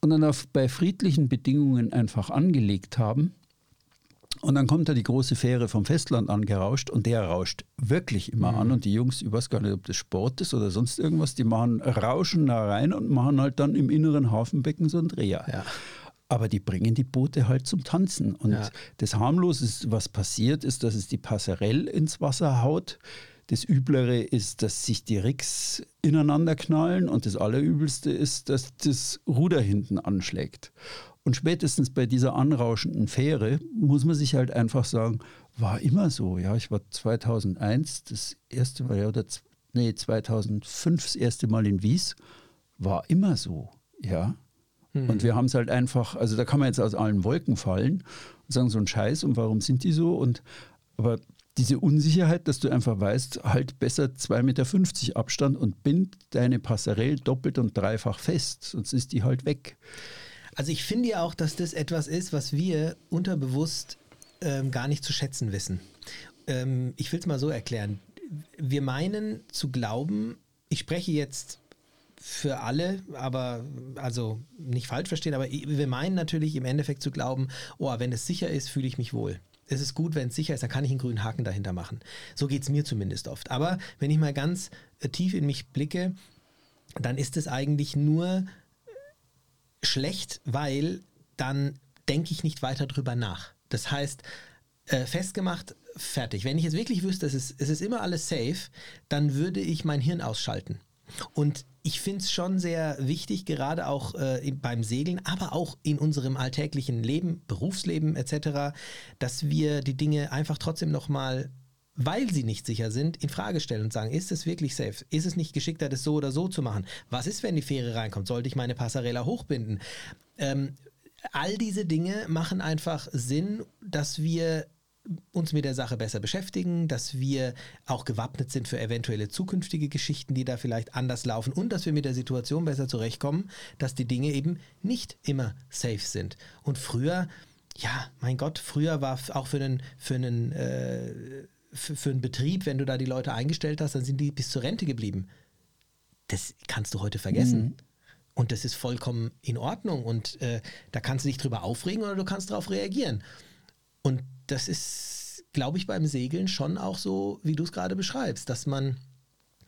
S2: und dann auf, bei friedlichen Bedingungen einfach angelegt haben. Und dann kommt da die große Fähre vom Festland angerauscht und der rauscht wirklich immer an. Und die Jungs, ich weiß gar nicht, ob das Sport ist oder sonst irgendwas, die machen Rauschen da rein und machen halt dann im inneren Hafenbecken so einen Dreher.
S1: Ja.
S2: Aber die bringen die Boote halt zum Tanzen. Und
S1: Ja.
S2: das harmloseste, was passiert, ist, dass es die Passerelle ins Wasser haut. Das Üblere ist, dass sich die Rigs ineinander knallen. Und das Allerübelste ist, dass das Ruder hinten anschlägt. Und spätestens bei dieser anrauschenden Fähre muss man sich halt einfach sagen, war immer so. Ja, ich war 2001 das erste Mal, oder nee, 2005 das erste Mal in Wies. War immer so. Ja. Und wir haben es halt einfach, also da kann man jetzt aus allen Wolken fallen und sagen, so ein Scheiß und warum sind die so? Und aber diese Unsicherheit, dass du einfach weißt, halt besser 2,50 Meter Abstand und bind deine Passerelle doppelt und dreifach fest, sonst ist die halt weg.
S1: Also ich finde ja auch, dass das etwas ist, was wir unterbewusst ähm, gar nicht zu schätzen wissen. Ähm, ich will es mal so erklären. Wir meinen zu glauben, ich spreche jetzt für alle, aber also nicht falsch verstehen, aber wir meinen natürlich im Endeffekt zu glauben, oh, wenn es sicher ist, fühle ich mich wohl. Es ist gut, wenn es sicher ist, dann kann ich einen grünen Haken dahinter machen. So geht es mir zumindest oft. Aber wenn ich mal ganz äh, tief in mich blicke, dann ist es eigentlich nur schlecht, weil dann denke ich nicht weiter drüber nach. Das heißt, äh, festgemacht, fertig. Wenn ich jetzt wirklich wüsste, es ist, es ist immer alles safe, dann würde ich mein Hirn ausschalten. Und ich finde es schon sehr wichtig, gerade auch äh, im- beim Segeln, aber auch in unserem alltäglichen Leben, Berufsleben etc., dass wir die Dinge einfach trotzdem nochmal, weil sie nicht sicher sind, in Frage stellen und sagen, ist es wirklich safe? Ist es nicht geschickter, das so oder so zu machen? Was ist, wenn die Fähre reinkommt? Sollte ich meine Passarella hochbinden? Ähm, all diese Dinge machen einfach Sinn, dass wir uns mit der Sache besser beschäftigen, dass wir auch gewappnet sind für eventuelle zukünftige Geschichten, die da vielleicht anders laufen und dass wir mit der Situation besser zurechtkommen, dass die Dinge eben nicht immer safe sind. Und früher, ja, mein Gott, früher war auch für einen, für einen, äh, für, für einen Betrieb, wenn du da die Leute eingestellt hast, dann sind die bis zur Rente geblieben. Das kannst du heute vergessen. Und das ist vollkommen in Ordnung. Und äh, da kannst du dich drüber aufregen oder du kannst darauf reagieren. Und das ist, glaube ich, beim Segeln schon auch so, wie du es gerade beschreibst, dass man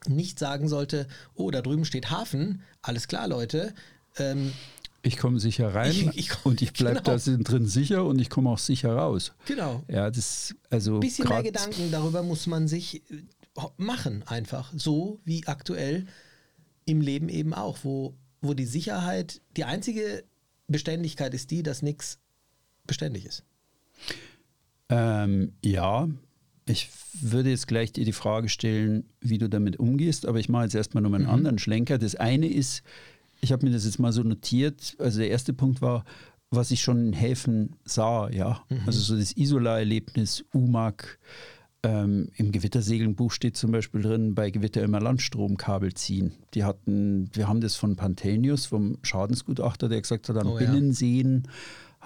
S1: nicht sagen sollte, oh, da drüben steht Hafen, alles klar, Leute. Ähm,
S2: Ich komme sicher rein
S1: Ich- ich komm-
S2: und ich bleibe
S1: genau.
S2: da drin sicher und ich komme auch sicher raus.
S1: genau.
S2: Ja, das also
S1: Ein bisschen mehr Gedanken darüber muss man sich äh, machen, einfach. So wie aktuell im Leben eben auch, wo, wo die Sicherheit, die einzige Beständigkeit ist die, dass nichts beständig ist.
S2: Ähm, ja, ich würde jetzt gleich dir die Frage stellen, wie du damit umgehst, aber ich mache jetzt erstmal noch mal einen anderen Schlenker. Das eine ist, ich habe mir das jetzt mal so notiert, also der erste Punkt war, was ich schon in Häfen sah, ja. Also so das Isola-Erlebnis, UMAG, ähm, im Gewittersegelnbuch steht zum Beispiel drin, bei Gewitter immer Landstromkabel ziehen. Die hatten, wir haben das von Pantenius, vom Schadensgutachter, der gesagt hat, an
S1: Oh ja.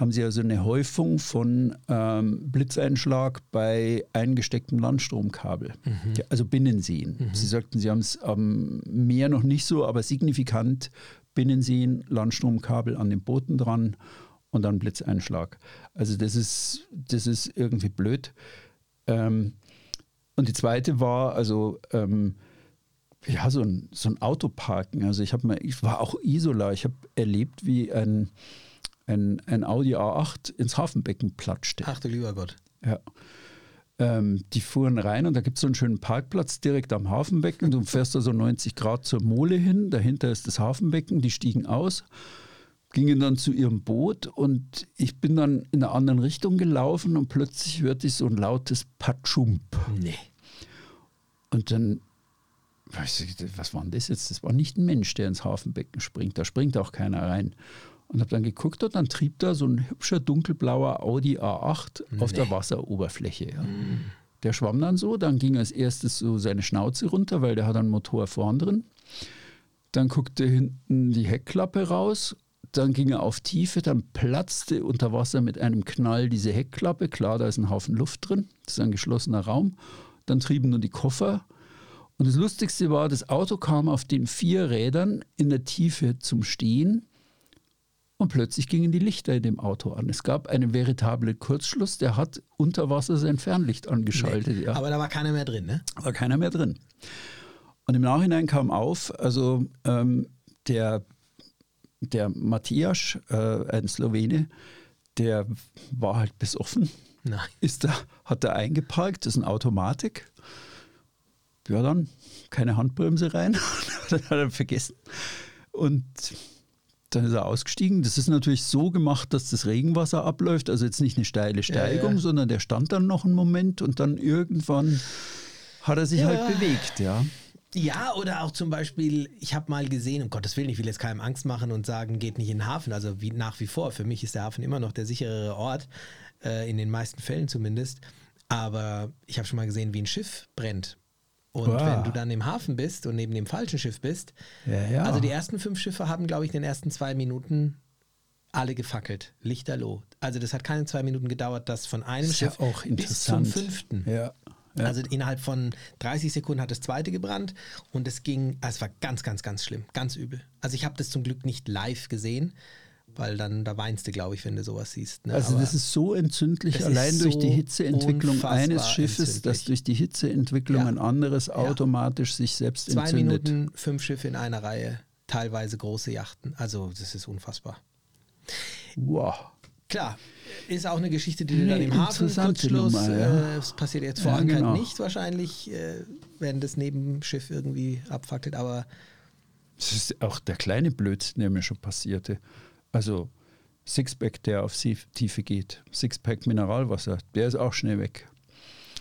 S2: Haben sie also eine Häufung von ähm, Blitzeinschlag bei eingestecktem Landstromkabel, Ja, also Binnenseen. Sie sagten, sie haben es am Meer noch nicht so, aber signifikant Binnenseen, Landstromkabel an den Booten dran und dann Blitzeinschlag. Also das ist, das ist irgendwie blöd. Ähm, und die zweite war, also ähm, ja, so ein, so ein Autoparken. Also ich habe mal, ich war auch Isola, ich habe erlebt, wie ein, ein, ein Audi A8 ins Hafenbecken platschte.
S1: Ach du lieber Gott.
S2: Ja. Ähm, die fuhren rein und da gibt es so einen schönen Parkplatz direkt am Hafenbecken. Du fährst da so 90 Grad zur Mole hin, dahinter ist das Hafenbecken, die stiegen aus, gingen dann zu ihrem Boot und ich bin dann in einer anderen Richtung gelaufen und plötzlich hörte ich so ein lautes Patschump.
S1: Nee.
S2: Und dann, was war denn das jetzt? Das war nicht ein Mensch, der ins Hafenbecken springt. Da springt auch keiner rein. Und habe dann geguckt und dann trieb da so ein hübscher dunkelblauer Audi A8 auf der Wasseroberfläche. Ja. Der schwamm dann so, dann ging als erstes so seine Schnauze runter, weil der hat einen Motor vorn drin. Dann guckte hinten die Heckklappe raus, dann ging er auf Tiefe, dann platzte unter Wasser mit einem Knall diese Heckklappe. Klar, da ist ein Haufen Luft drin, das ist ein geschlossener Raum. Dann trieben nur die Koffer. Und das Lustigste war, das Auto kam auf den vier Rädern in der Tiefe zum Stehen und plötzlich gingen die Lichter in dem Auto an. Es gab einen veritablen Kurzschluss, der hat unter Wasser sein Fernlicht angeschaltet.
S1: Nee,
S2: ja.
S1: Aber da war keiner mehr drin, ne?
S2: War keiner mehr drin. Und im Nachhinein kam auf, also ähm, der, der Matthias, äh, ein Slowene, der war halt besoffen.
S1: Nein.
S2: Ist da, hat da eingeparkt, das ist eine Automatik. Ja, dann keine Handbremse rein, das hat er vergessen. Und dann ist er ausgestiegen. Das ist natürlich so gemacht, dass das Regenwasser abläuft. Also jetzt nicht eine steile Steigung,
S1: Ja, ja.
S2: sondern der stand dann noch einen Moment und dann irgendwann hat er sich
S1: Ja.
S2: halt bewegt, ja.
S1: Ja, oder auch zum Beispiel, ich habe mal gesehen, um Gottes Willen, ich will jetzt keinem Angst machen und sagen, geht nicht in den Hafen. Also wie nach wie vor, für mich ist der Hafen immer noch der sicherere Ort, äh, in den meisten Fällen zumindest. Aber ich habe schon mal gesehen, wie ein Schiff brennt. Und
S2: Wow.
S1: wenn du dann im Hafen bist und neben dem falschen Schiff bist,
S2: Ja, ja.
S1: also die ersten fünf Schiffe haben, glaube ich, in den ersten zwei Minuten alle gefackelt, lichterloh. Also das hat keine zwei Minuten gedauert, dass von einem
S2: Das ja
S1: Schiff
S2: auch
S1: bis zum fünften
S2: Ja. Ja.
S1: also innerhalb von 30 Sekunden hat das zweite gebrannt und es ging, also es war ganz, ganz, ganz schlimm, ganz übel. Also ich habe das zum Glück nicht live gesehen, weil dann, da weinst du, glaube ich, wenn du sowas siehst. Ne?
S2: Also
S1: Aber
S2: das ist so entzündlich, allein durch
S1: so
S2: die Hitzeentwicklung eines Schiffes, dass durch die Hitzeentwicklung
S1: Ja.
S2: ein anderes automatisch sich selbst
S1: zwei
S2: entzündet.
S1: Minuten, fünf Schiffe in einer Reihe, teilweise große Yachten. Also das ist unfassbar.
S2: Wow.
S1: Klar, ist auch eine Geschichte, die du dann
S2: Nee,
S1: im Hafen Kurzschluss,
S2: Nummer, ja.
S1: äh, es passiert jetzt vor
S2: Ja,
S1: Anker
S2: genau.
S1: nicht wahrscheinlich, äh, wenn das Nebenschiff irgendwie abfackelt, aber
S2: Das ist auch der kleine Blödsinn, der mir schon passierte. Also Sixpack, der auf Tiefe geht, Sixpack Mineralwasser, der ist auch schnell weg.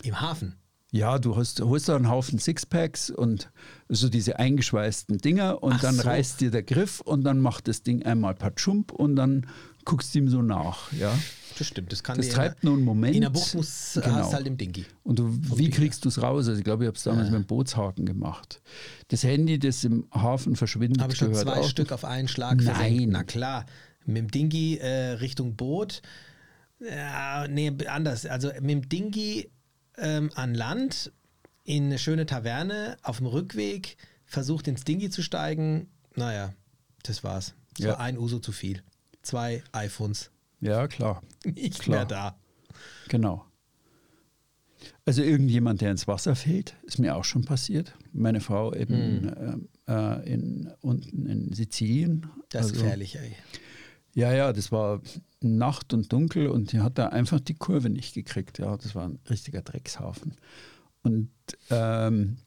S1: im Hafen.
S2: Ja, du hast, holst da einen Haufen Sixpacks und so diese eingeschweißten Dinger und
S1: Ach
S2: dann
S1: so.
S2: reißt dir der Griff und dann macht das Ding einmal Patschump und dann guckst ihm so nach. Ja?
S1: Das stimmt, das kann
S2: Das treibt nur einen Moment.
S1: In der Bucht muss,
S2: Genau.
S1: hast halt im Dingi.
S2: Und du, wie kriegst du es raus? Also ich glaube, ich habe es damals mit dem Bootshaken gemacht. Das Handy, das im Hafen verschwindet,
S1: Habe ich schon zwei
S2: auch.
S1: Stück auf einen Schlag
S2: Nein.
S1: versenkt. Na klar, mit dem Dingi äh, Richtung Boot. Ja, nee, anders. Also mit dem Dingi ähm, an Land in eine schöne Taverne auf dem Rückweg versucht ins Dingi zu steigen. Naja, das war's. Das
S2: Ja.
S1: war ein Uso zu viel. Zwei iPhones.
S2: Ja, klar.
S1: Nicht
S2: Klar.
S1: mehr da.
S2: Genau. Also irgendjemand, der ins Wasser fällt, ist mir auch schon passiert. Meine Frau in,
S1: Hm.
S2: äh, äh, in, unten in Sizilien.
S1: Das ist
S2: Also,
S1: gefährlich, ey.
S2: Ja, ja, das war Nacht und dunkel und die hat da einfach die Kurve nicht gekriegt. Ja, das war ein richtiger Dreckshafen. Und ähm,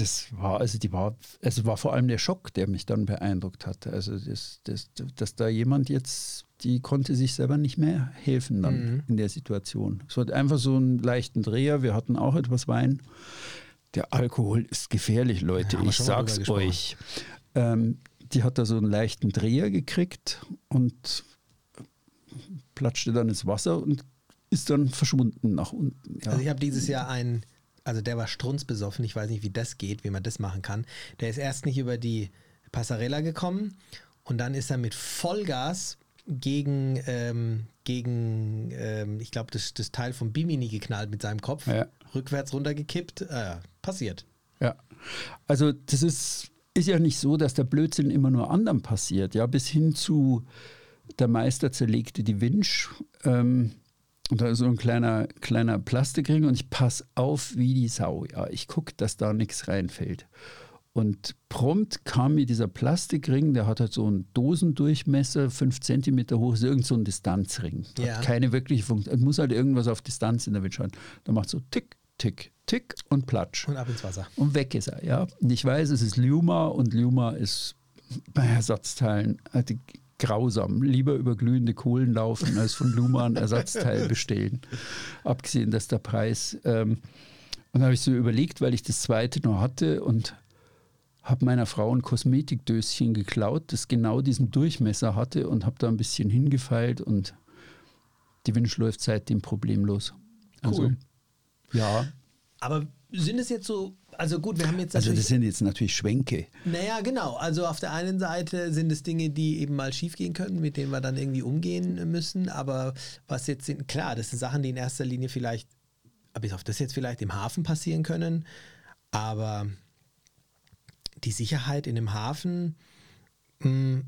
S2: das war, also die war, also war vor allem der Schock, der mich dann beeindruckt hat. Also das, das, dass da jemand jetzt, die konnte sich selber nicht mehr helfen dann
S1: Mhm.
S2: in der Situation. Es hat einfach so einen leichten Dreher. Wir hatten auch etwas Wein. Der Alkohol ist gefährlich, Leute.
S1: Ja,
S2: ich sag's euch. Ähm, die hat da so einen leichten Dreher gekriegt und platschte dann ins Wasser und ist dann verschwunden nach unten. Ja.
S1: Also ich habe dieses Jahr einen, also der war strunzbesoffen, ich weiß nicht, wie das geht, wie man das machen kann. Der ist erst nicht über die Passarella gekommen und dann ist er mit Vollgas gegen, ähm, gegen ähm, ich glaube, das, das Teil vom Bimini geknallt mit seinem Kopf,
S2: Ja.
S1: rückwärts runtergekippt. Äh, passiert.
S2: Ja, also das ist, ist ja nicht so, dass der Blödsinn immer nur anderen passiert, ja, bis hin zu der Meister zerlegte die Winch ähm, und da ist so ein kleiner, kleiner Plastikring und ich passe auf wie die Sau, ja, ich gucke, dass da nichts reinfällt. Und prompt kam mir dieser Plastikring, der hat halt so einen Dosendurchmesser, fünf Zentimeter hoch, ist irgend so ein Distanzring.
S1: Ja.
S2: keine wirkliche Funktion. Muss halt irgendwas auf Distanz in der haben. Da macht so tick, tick, tick und platsch.
S1: Und ab ins Wasser.
S2: Und weg ist er, ja. Und ich weiß, es ist Luma und Luma ist bei Ersatzteilen die- grausam. Lieber über glühende Kohlen laufen, als von Luma ein Ersatzteil bestellen. Abgesehen, dass der Preis. Ähm, und dann habe ich so überlegt, weil ich das zweite noch hatte und habe meiner Frau ein Kosmetikdöschen geklaut, das genau diesen Durchmesser hatte und habe da ein bisschen hingefeilt und die Winch läuft seitdem problemlos. Also,
S1: Cool.
S2: Ja,
S1: Aber sind es jetzt so, also gut, wir haben jetzt
S2: also das sind jetzt natürlich Schwenke.
S1: naja, genau, also auf der einen Seite sind es Dinge, die eben mal schiefgehen können, mit denen wir dann irgendwie umgehen müssen, aber was jetzt sind, klar, das sind Sachen, die in erster Linie vielleicht, bis auf das jetzt vielleicht im Hafen passieren können, aber die Sicherheit in einem Hafen mh,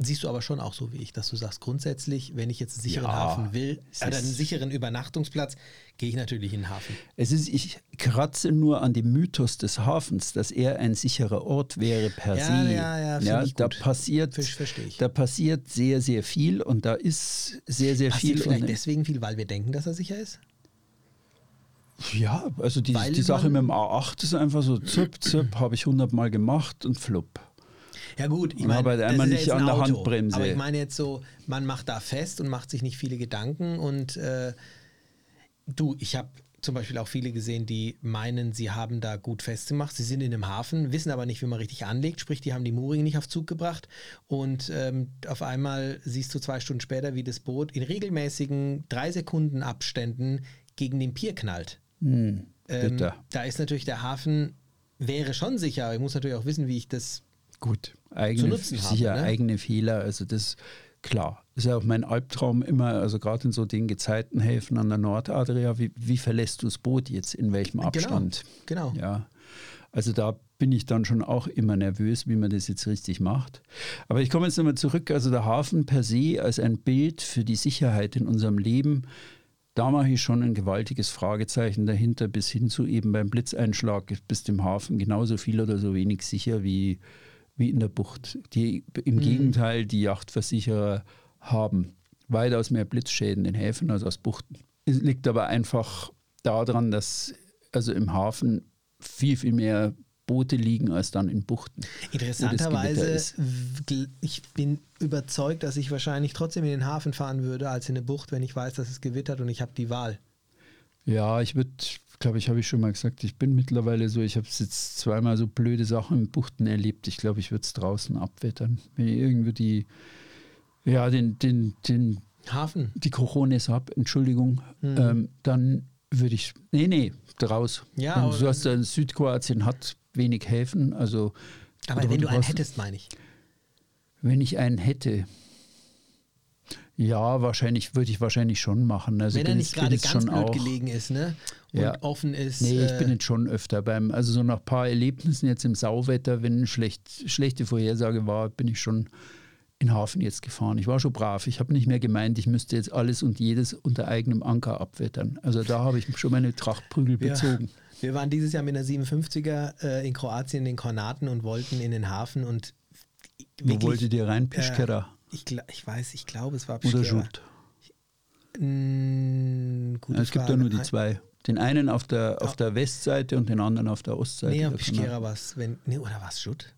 S1: siehst du aber schon auch so wie ich, dass du sagst, grundsätzlich, wenn ich jetzt einen sicheren
S2: Ja,
S1: Hafen will, oder einen sicheren Übernachtungsplatz, gehe ich natürlich in den Hafen.
S2: Es ist, ich kratze nur an dem Mythos des Hafens, dass er ein sicherer Ort wäre per
S1: Ja,
S2: se.
S1: ja, ja, ich
S2: da
S1: gut.
S2: passiert,
S1: verstehe ich.
S2: da passiert sehr, sehr viel und da ist sehr, sehr
S1: Passiert
S2: viel.
S1: vielleicht deswegen viel, weil wir denken, dass er sicher ist?
S2: ja, also die,
S1: Weil
S2: die Sache mit dem A8 ist einfach so, zip, zip, habe ich hundertmal gemacht und flupp.
S1: Ja gut, ich meine,
S2: aber
S1: das
S2: einmal
S1: ist ja
S2: nicht
S1: ein
S2: an der
S1: Auto.
S2: Handbremse.
S1: Aber ich meine jetzt so, man macht da fest und macht sich nicht viele Gedanken und äh, du, ich habe zum Beispiel auch viele gesehen, die meinen, sie haben da gut festgemacht. Sie sind in einem Hafen, wissen aber nicht, wie man richtig anlegt. Sprich, die haben die Mooringe nicht auf Zug gebracht. Und ähm, auf einmal siehst du zwei Stunden später, wie das Boot in regelmäßigen drei Sekunden Abständen gegen den Pier knallt.
S2: Hm,
S1: Ähm, da ist natürlich der Hafen, wäre schon sicher. Ich muss natürlich auch wissen, wie ich das
S2: Gut, eigene,
S1: nutzen habe,
S2: sicher
S1: ne?
S2: eigene Fehler, also das klar. Ist ja auch mein Albtraum immer, also gerade in so den Gezeitenhäfen an der Nordadria, wie, wie verlässt du das Boot jetzt, in welchem Abstand?
S1: Genau.
S2: Ja, also da bin ich dann schon auch immer nervös, wie man das jetzt richtig macht. Aber ich komme jetzt nochmal zurück, also der Hafen per se als ein Bild für die Sicherheit in unserem Leben, da mache ich schon ein gewaltiges Fragezeichen dahinter, bis hin zu eben beim Blitzeinschlag bist im Hafen genauso viel oder so wenig sicher wie, wie in der Bucht. Die, Im Gegenteil, die Yachtversicherer haben weitaus mehr Blitzschäden in Häfen als aus Buchten. Es liegt aber einfach daran, dass also im Hafen viel, viel mehr Boote liegen als dann in Buchten.
S1: Interessanterweise, ich bin überzeugt, dass ich wahrscheinlich trotzdem in den Hafen fahren würde, als in eine Bucht, wenn ich weiß, dass es gewittert und ich habe die Wahl.
S2: Ja, ich würde, glaube ich, habe ich schon mal gesagt, ich bin mittlerweile so, ich habe jetzt zweimal so blöde Sachen in Buchten erlebt. Ich glaube, ich würde es draußen abwettern. Wenn ich irgendwie die, ja, den, den, den,
S1: Hafen.
S2: die Corones habe, Entschuldigung, ähm, dann würde ich, nee, nee, draus.
S1: Ja,
S2: du hast ja, Südkroatien hat wenig Häfen, also.
S1: Aber wenn du einen hättest, meine ich.
S2: Wenn ich einen hätte. Ja, wahrscheinlich würde ich wahrscheinlich schon machen. Also
S1: wenn er nicht gerade ganz blöd
S2: auch-
S1: gelegen ist, ne? Und
S2: Ja.
S1: offen ist.
S2: Nee, ich
S1: äh,
S2: bin jetzt schon öfter beim, also so nach ein paar Erlebnissen jetzt im Sauwetter, wenn schlecht, schlechte Vorhersage war, bin ich schon in den Hafen jetzt gefahren. Ich war schon brav. Ich habe nicht mehr gemeint, ich müsste jetzt alles und jedes unter eigenem Anker abwettern. Also da habe ich schon meine Trachtprügel
S1: Ja.
S2: bezogen.
S1: Wir waren dieses Jahr mit einer 57er äh, in Kroatien in den Kornaten und wollten in den Hafen und
S2: Wo
S1: wirklich,
S2: wolltet ihr rein? Pischkera
S1: Äh, ich, ich weiß, ich glaube, es war
S2: oder
S1: Pischkera.
S2: Schut?
S1: Mm,
S2: Ja, es gibt
S1: Frage.
S2: da nur die zwei. Den einen auf der, auf der Westseite und den anderen auf der Ostseite.
S1: Nee, Pischkera war es. Nee, oder war es Schutt?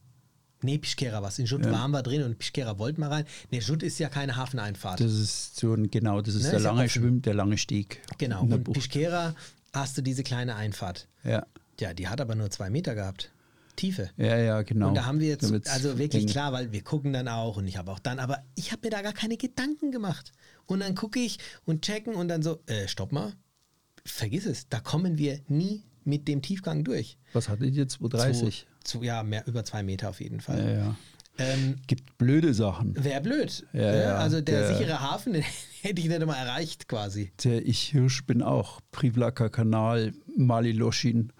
S1: Nee, Pischkera war es. In Schutt
S2: Ja.
S1: waren wir drin und Pischkera wollten wir rein. Nee, Schutt ist ja keine Hafeneinfahrt.
S2: Das ist so ein, genau, das ist
S1: Ne,
S2: der
S1: ist ja
S2: lange
S1: offen.
S2: Schwimm, der lange Steg.
S1: genau. Und
S2: Bucht.
S1: Pischkera hast du diese kleine Einfahrt.
S2: Ja.
S1: Ja, die hat aber nur zwei Meter gehabt. Tiefe.
S2: ja, ja, genau.
S1: Und da haben wir jetzt,
S2: Da wird's
S1: also wirklich
S2: eng.
S1: klar, weil wir gucken dann auch und ich habe auch dann, aber ich habe mir da gar keine Gedanken gemacht. Und dann gucke ich und checken und dann so, äh, stopp mal, vergiss es, da kommen wir nie mit dem Tiefgang durch.
S2: Was hattet ihr? 230?
S1: Zu, zu, ja, mehr über zwei Meter auf jeden Fall.
S2: Ja, ja.
S1: Ähm,
S2: Gibt blöde Sachen.
S1: Wäre blöd.
S2: Ja,
S1: ne?
S2: ja,
S1: also der,
S2: der-
S1: sichere Hafen, den hätte ich nicht einmal erreicht quasi.
S2: Der Ich Hirsch bin auch. Privlaka Kanal, Maliloschin,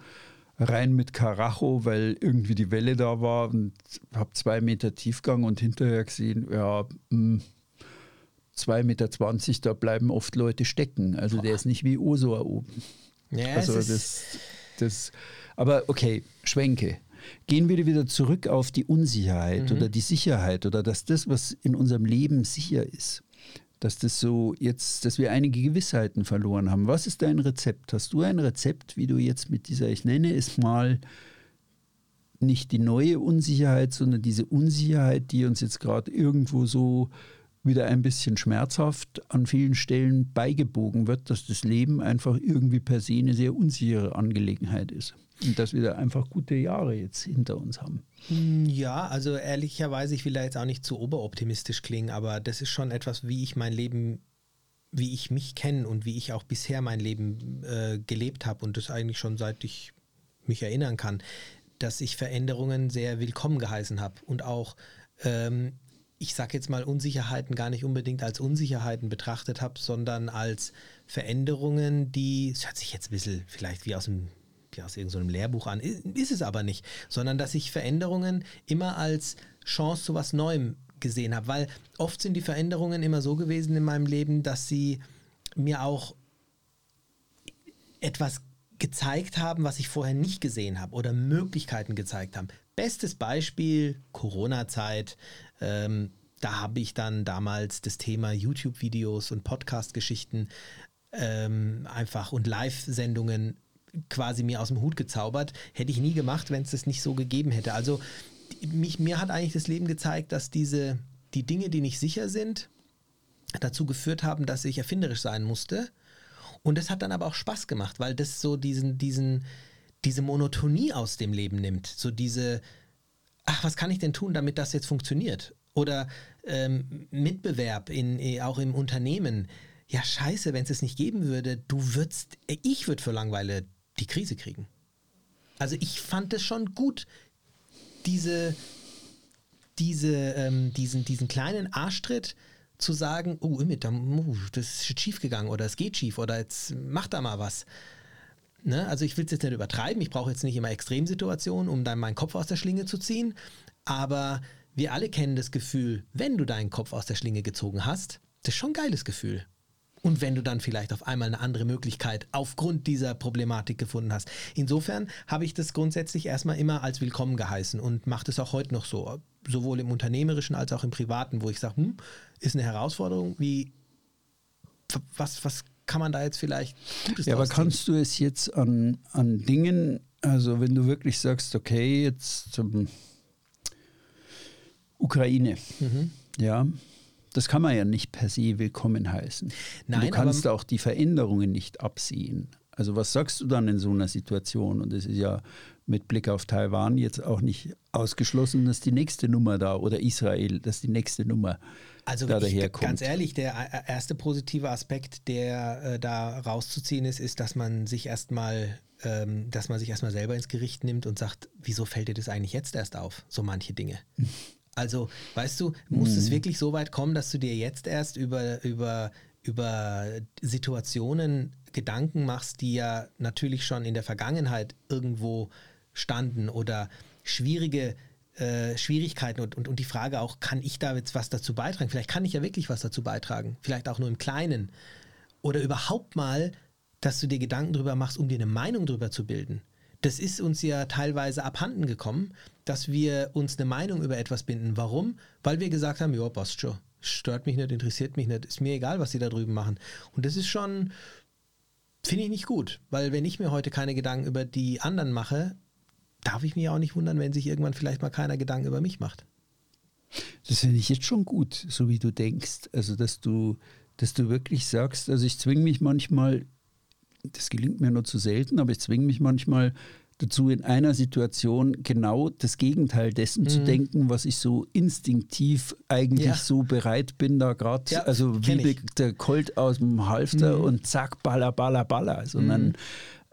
S2: rein mit Karacho, weil irgendwie die Welle da war und habe zwei Meter Tiefgang und hinterher gesehen, ja, mh, 2,20 Meter, da bleiben oft Leute stecken. Also der ist nicht wie Osor oben.
S1: Ja,
S2: Also
S1: ist,
S2: das, das, aber okay, Schwenke. Gehen wir wieder zurück auf die Unsicherheit
S1: Mhm.
S2: oder die Sicherheit oder dass das, was in unserem Leben sicher ist, dass das so jetzt, dass wir einige Gewissheiten verloren haben. Was ist dein Rezept? Hast du ein Rezept, wie du jetzt mit dieser, ich nenne es mal, nicht die neue Unsicherheit, sondern diese Unsicherheit, die uns jetzt gerade irgendwo so wieder ein bisschen schmerzhaft an vielen Stellen beigebogen wird, dass das Leben einfach irgendwie per se eine sehr unsichere Angelegenheit ist. Und dass wir da einfach gute Jahre jetzt hinter uns haben.
S1: Hm, ja, also ehrlicherweise, ich will da jetzt auch nicht zu oberoptimistisch klingen, aber das ist schon etwas, wie ich mein Leben, wie ich mich kenne und wie ich auch bisher mein Leben äh, gelebt habe und das eigentlich schon seit ich mich erinnern kann, dass ich Veränderungen sehr willkommen geheißen habe und auch ähm, ich sage jetzt mal, Unsicherheiten gar nicht unbedingt als Unsicherheiten betrachtet habe, sondern als Veränderungen, die, es hört sich jetzt ein bisschen vielleicht wie aus dem ja, aus irgendeinem Lehrbuch an, ist es aber nicht, sondern dass ich Veränderungen immer als Chance zu was Neuem gesehen habe, weil oft sind die Veränderungen immer so gewesen in meinem Leben, dass sie mir auch etwas gezeigt haben, was ich vorher nicht gesehen habe oder Möglichkeiten gezeigt haben. Bestes Beispiel Corona-Zeit. Ähm, da habe ich dann damals das Thema YouTube-Videos und Podcast-Geschichten ähm, einfach und Live-Sendungen quasi mir aus dem Hut gezaubert. Hätte ich nie gemacht, wenn es das nicht so gegeben hätte. Also mich, mir hat eigentlich das Leben gezeigt, dass diese, die Dinge, die nicht sicher sind, dazu geführt haben, dass ich erfinderisch sein musste. Und das hat dann aber auch Spaß gemacht, weil das so diesen, diesen, diese Monotonie aus dem Leben nimmt. So diese, ach, was kann ich denn tun, damit das jetzt funktioniert? Oder ähm, Mitbewerb in, eh, auch im Unternehmen. Ja, scheiße, wenn es es nicht geben würde, du würdest, ich würde für Langweile die Krise kriegen. Also ich fand es schon gut, diese, diese, ähm, diesen, diesen kleinen Arschtritt zu sagen, oh, das ist schief gegangen oder es geht schief oder jetzt mach da mal was. Ne? Also ich will es jetzt nicht übertreiben, ich brauche jetzt nicht immer Extremsituationen, um dann meinen Kopf aus der Schlinge zu ziehen, aber wir alle kennen das Gefühl, wenn du deinen Kopf aus der Schlinge gezogen hast, das ist schon ein geiles Gefühl. Und wenn du dann vielleicht auf einmal eine andere Möglichkeit aufgrund dieser Problematik gefunden hast. Insofern habe ich das grundsätzlich erstmal immer als willkommen geheißen und mache das auch heute noch so, sowohl im unternehmerischen als auch im privaten, wo ich sage, hm, ist eine Herausforderung, wie was, was kann man da jetzt vielleicht
S2: Gutes Ja, aber kannst du es jetzt an, an Dingen, also wenn du wirklich sagst, okay, jetzt zum Ukraine, mhm. ja, das kann man ja nicht per se willkommen heißen. Nein, du kannst auch die Veränderungen nicht absehen. Also was sagst du dann in so einer Situation? Und es ist ja mit Blick auf Taiwan jetzt auch nicht ausgeschlossen, dass die nächste Nummer da oder Israel, dass die nächste Nummer
S1: also da daherkommt. Ganz ehrlich, der äh, erste positive Aspekt, der äh, da rauszuziehen ist, ist, dass man sich erstmal ähm, dass man sich erstmal selber ins Gericht nimmt und sagt, wieso fällt dir das eigentlich jetzt erst auf, so manche Dinge? Also, weißt du, muss mhm. es wirklich so weit kommen, dass du dir jetzt erst über, über, über Situationen Gedanken machst, die ja natürlich schon in der Vergangenheit irgendwo standen oder schwierige äh, Schwierigkeiten und, und, und die Frage auch, kann ich da jetzt was dazu beitragen? Vielleicht kann ich ja wirklich was dazu beitragen, vielleicht auch nur im Kleinen. Oder überhaupt mal, dass du dir Gedanken darüber machst, um dir eine Meinung darüber zu bilden. Das ist uns ja teilweise abhanden gekommen, dass wir uns eine Meinung über etwas binden. Warum? Weil wir gesagt haben, ja, passt schon. Stört mich nicht, interessiert mich nicht, ist mir egal, was sie da drüben machen. Und das ist schon, finde ich nicht gut, weil wenn ich mir heute keine Gedanken über die anderen mache, darf ich mich auch nicht wundern, wenn sich irgendwann vielleicht mal keiner Gedanken über mich macht.
S2: Das finde ich jetzt schon gut, so wie du denkst. Also, dass du, dass du wirklich sagst, also ich zwinge mich manchmal das gelingt mir nur zu selten, aber ich zwinge mich manchmal dazu, in einer Situation genau das Gegenteil dessen mhm. zu denken, was ich so instinktiv eigentlich ja. so bereit bin, da gerade, ja, also wie der Colt aus dem Halfter mhm. und zack, baller, baller, baller, sondern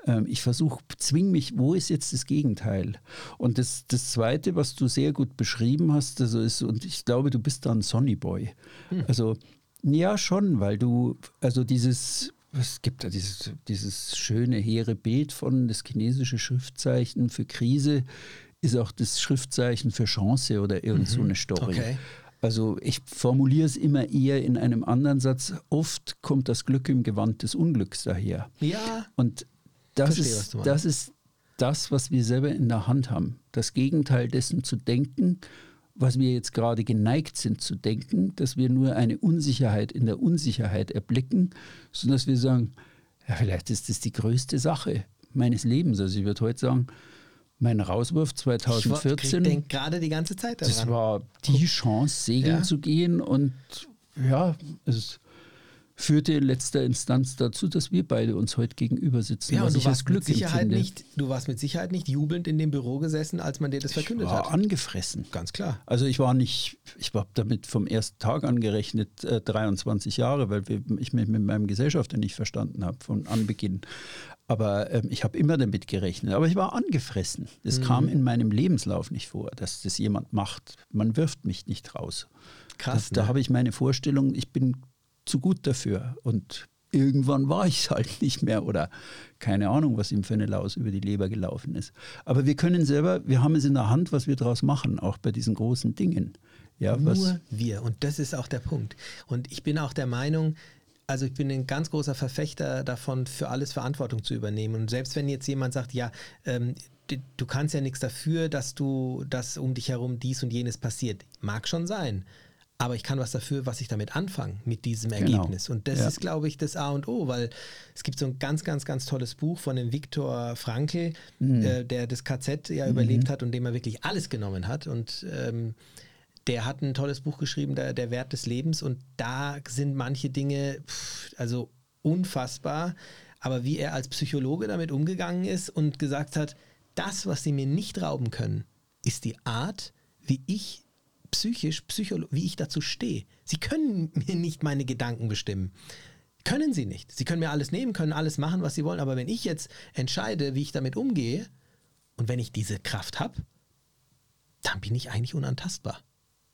S2: mhm. ich versuche, zwing mich, wo ist jetzt das Gegenteil? Und das, das Zweite, was du sehr gut beschrieben hast, also ist, und ich glaube, du bist da ein Sonnyboy. Mhm. Also ja, schon, weil du, also dieses es gibt ja dieses, dieses schöne, hehre Bild von das chinesische Schriftzeichen für Krise ist auch das Schriftzeichen für Chance oder irgend so mhm. eine Story. Okay. Also ich formuliere es immer eher in einem anderen Satz. Oft kommt das Glück im Gewand des Unglücks daher.
S1: Ja.
S2: Und das, verstehe, ist, das ist das, was wir selber in der Hand haben. Das Gegenteil dessen zu denken was wir jetzt gerade geneigt sind zu denken, dass wir nur eine Unsicherheit in der Unsicherheit erblicken, sondern dass wir sagen, ja, vielleicht ist das die größte Sache meines Lebens. Also ich würde heute sagen, mein Rauswurf 2014. Ich
S1: denke gerade die ganze Zeit daran.
S2: Das war die Chance, segeln ja. zu gehen und ja, es führte in letzter Instanz dazu, dass wir beide uns heute gegenüber sitzen.
S1: Ja, und du warst,
S2: Glück
S1: mit Sicherheit
S2: empfinde.
S1: nicht, du warst mit Sicherheit nicht jubelnd in dem Büro gesessen, als man dir das verkündet
S2: ich war
S1: hat.
S2: angefressen.
S1: Ganz klar.
S2: Also ich war nicht, ich habe damit vom ersten Tag angerechnet, äh, 23 Jahre, weil wir, ich mich mit meinem Gesellschafter nicht verstanden habe von Anbeginn. Aber ähm, ich habe immer damit gerechnet. Aber ich war angefressen. Es
S1: Mhm.
S2: kam in meinem Lebenslauf nicht vor, dass das jemand macht. Man wirft mich nicht raus.
S1: Krass.
S2: Da, da
S1: ne?
S2: habe ich meine Vorstellung, ich bin zu gut dafür. Und irgendwann war ich es halt nicht mehr oder keine Ahnung, was ihm für eine Laus über die Leber gelaufen ist. Aber wir können selber, wir haben es in der Hand, was wir daraus machen, auch bei diesen großen Dingen. Ja, was,
S1: Nur wir. Und das ist auch der Punkt. Und ich bin auch der Meinung, also ich bin ein ganz großer Verfechter davon, für alles Verantwortung zu übernehmen. Und selbst wenn jetzt jemand sagt, ja, ähm, du kannst ja nichts dafür, dass du, dass um dich herum dies und jenes passiert. Mag schon sein. Aber ich kann was dafür, was ich damit anfange, mit diesem
S2: Genau.
S1: Ergebnis. Und das
S2: Ja.
S1: ist, glaube ich, das A und O, weil es gibt so ein ganz, ganz, ganz tolles Buch von dem Viktor Frankl,
S2: Mhm.
S1: äh, der das KZ ja überlebt hat und dem er wirklich alles genommen hat. Und ähm, der hat ein tolles Buch geschrieben, der, der Wert des Lebens. Und da sind manche Dinge, pff, also unfassbar. Aber wie er als Psychologe damit umgegangen ist und gesagt hat, das, was sie mir nicht rauben können, ist die Art, wie ich psychisch, psycholo wie ich dazu stehe. Sie können mir nicht meine Gedanken bestimmen. Können sie nicht. Sie können mir alles nehmen, können alles machen, was sie wollen. Aber wenn ich jetzt entscheide, wie ich damit umgehe und wenn ich diese Kraft habe, dann bin ich eigentlich unantastbar.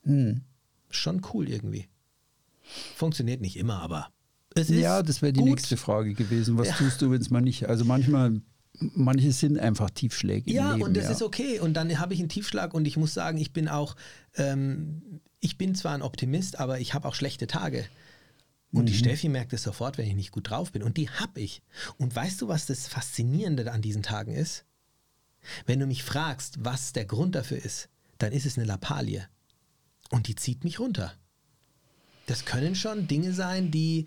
S2: Hm.
S1: Schon cool irgendwie. Funktioniert nicht immer, aber es ist
S2: Ja, das wäre die
S1: gut.
S2: nächste Frage gewesen. Was
S1: Ja.
S2: tust du, wenn es mal nicht? Also manchmal, manche sind einfach Tiefschläge
S1: Ja,
S2: Leben.
S1: und das
S2: ja.
S1: ist okay. Und dann habe ich einen Tiefschlag und ich muss sagen, ich bin auch, ähm, ich bin zwar ein Optimist, aber ich habe auch schlechte Tage. Und
S2: Mhm.
S1: die Steffi merkt es sofort, wenn ich nicht gut drauf bin. Und die habe ich. Und weißt du, was das Faszinierende an diesen Tagen ist? Wenn du mich fragst, was der Grund dafür ist, dann ist es eine Lappalie. Und die zieht mich runter. Das können schon Dinge sein, die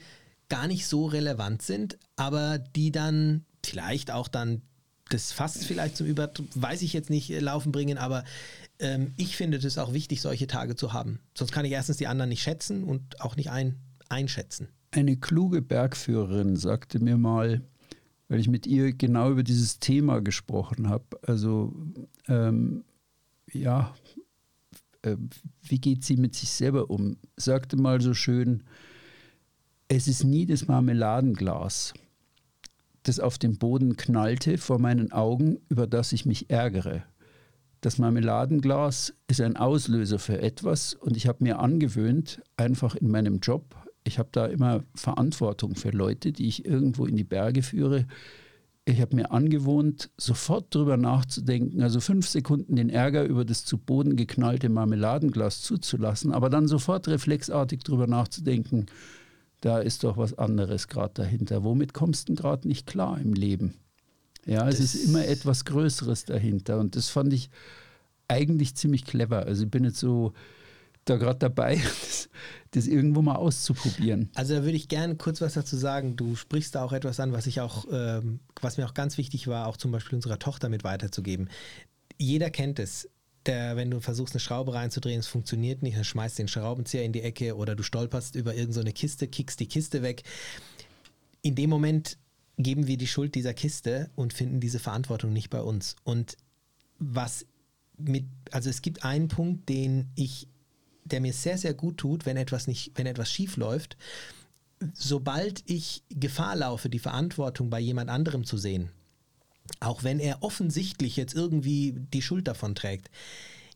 S1: gar nicht so relevant sind, aber die dann vielleicht auch dann das fast vielleicht zum Über, weiß ich jetzt nicht, äh, laufen bringen, aber ähm, ich finde es auch wichtig, solche Tage zu haben. Sonst kann ich erstens die anderen nicht schätzen und auch nicht ein, einschätzen.
S2: Eine kluge Bergführerin sagte mir mal, weil ich mit ihr genau über dieses Thema gesprochen habe, also ähm, ja, äh, wie geht sie mit sich selber um? Sagte mal so schön, es ist nie das Marmeladenglas, das auf den Boden knallte vor meinen Augen, über das ich mich ärgere. Das Marmeladenglas ist ein Auslöser für etwas und ich habe mir angewöhnt, einfach in meinem Job, ich habe da immer Verantwortung für Leute, die ich irgendwo in die Berge führe. Ich habe mir angewohnt, sofort drüber nachzudenken, also fünf Sekunden den Ärger über das zu Boden geknallte Marmeladenglas zuzulassen, aber dann sofort reflexartig drüber nachzudenken, da ist doch was anderes gerade dahinter. Womit kommst du denn gerade nicht klar im Leben? Ja, es
S1: Das-
S2: ist immer etwas Größeres dahinter und das fand ich eigentlich ziemlich clever. Also ich bin jetzt so da gerade dabei, das, das irgendwo mal auszuprobieren.
S1: Also da würde ich gerne kurz was dazu sagen. Du sprichst da auch etwas an, was ich auch, ähm, was mir auch ganz wichtig war, auch zum Beispiel unserer Tochter mit weiterzugeben. Jeder kennt es. Der, wenn du versuchst, eine Schraube reinzudrehen, es funktioniert nicht, dann schmeißt den Schraubenzieher in die Ecke oder du stolperst über irgendeine so Kiste, kickst die Kiste weg. In dem Moment geben wir die Schuld dieser Kiste und finden diese Verantwortung nicht bei uns. Und was mit, also es gibt einen Punkt, den ich, der mir sehr, sehr gut tut, wenn etwas nicht, wenn etwas schief läuft. Sobald ich Gefahr laufe, die Verantwortung bei jemand anderem zu sehen, auch wenn er offensichtlich jetzt irgendwie die Schuld davon trägt,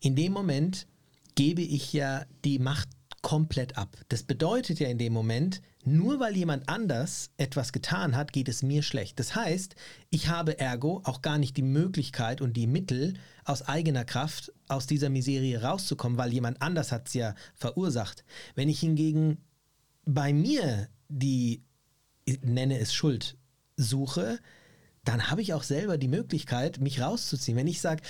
S1: in dem Moment gebe ich ja die Macht komplett ab. Das bedeutet ja in dem Moment, nur weil jemand anders etwas getan hat, geht es mir schlecht. Das heißt, ich habe ergo auch gar nicht die Möglichkeit und die Mittel, aus eigener Kraft aus dieser Miserie rauszukommen, weil jemand anders hat es ja verursacht. Wenn ich hingegen bei mir die, ich nenne es Schuld, suche, dann habe ich auch selber die Möglichkeit, mich rauszuziehen. Wenn ich sage,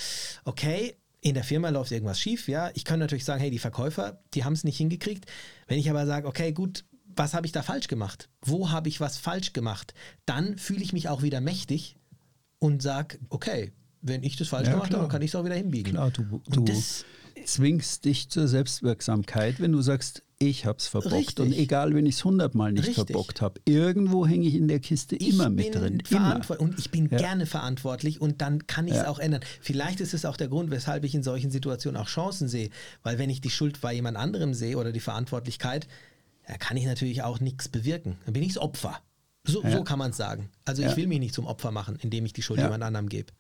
S1: okay, in der Firma läuft irgendwas schief, ja, ich kann natürlich sagen, hey, die Verkäufer, die haben es nicht hingekriegt. Wenn ich aber sage, okay, gut, was habe ich da falsch gemacht? Wo habe ich was falsch gemacht? Dann fühle ich mich auch wieder mächtig und sage, okay, wenn ich das falsch
S2: Ja,
S1: gemacht
S2: klar.
S1: habe, dann kann ich es auch wieder hinbiegen.
S2: Klar, du, du zwingst dich zur Selbstwirksamkeit, wenn du sagst, ich habe es verbockt.
S1: Richtig.
S2: Und egal, wenn ich es hundertmal nicht
S1: Richtig.
S2: verbockt habe, irgendwo hänge ich in der Kiste immer mit drin. Immer.
S1: Und ich bin
S2: Ja.
S1: gerne verantwortlich und dann kann ich es
S2: Ja.
S1: auch ändern. Vielleicht ist es auch der Grund, weshalb ich in solchen Situationen auch Chancen sehe. Weil wenn ich die Schuld bei jemand anderem sehe oder die Verantwortlichkeit, da kann ich natürlich auch nichts bewirken. Dann bin ich das Opfer. So,
S2: Ja.
S1: so kann man es sagen. Also ich will mich nicht zum Opfer machen, indem ich die Schuld jemand anderem gebe.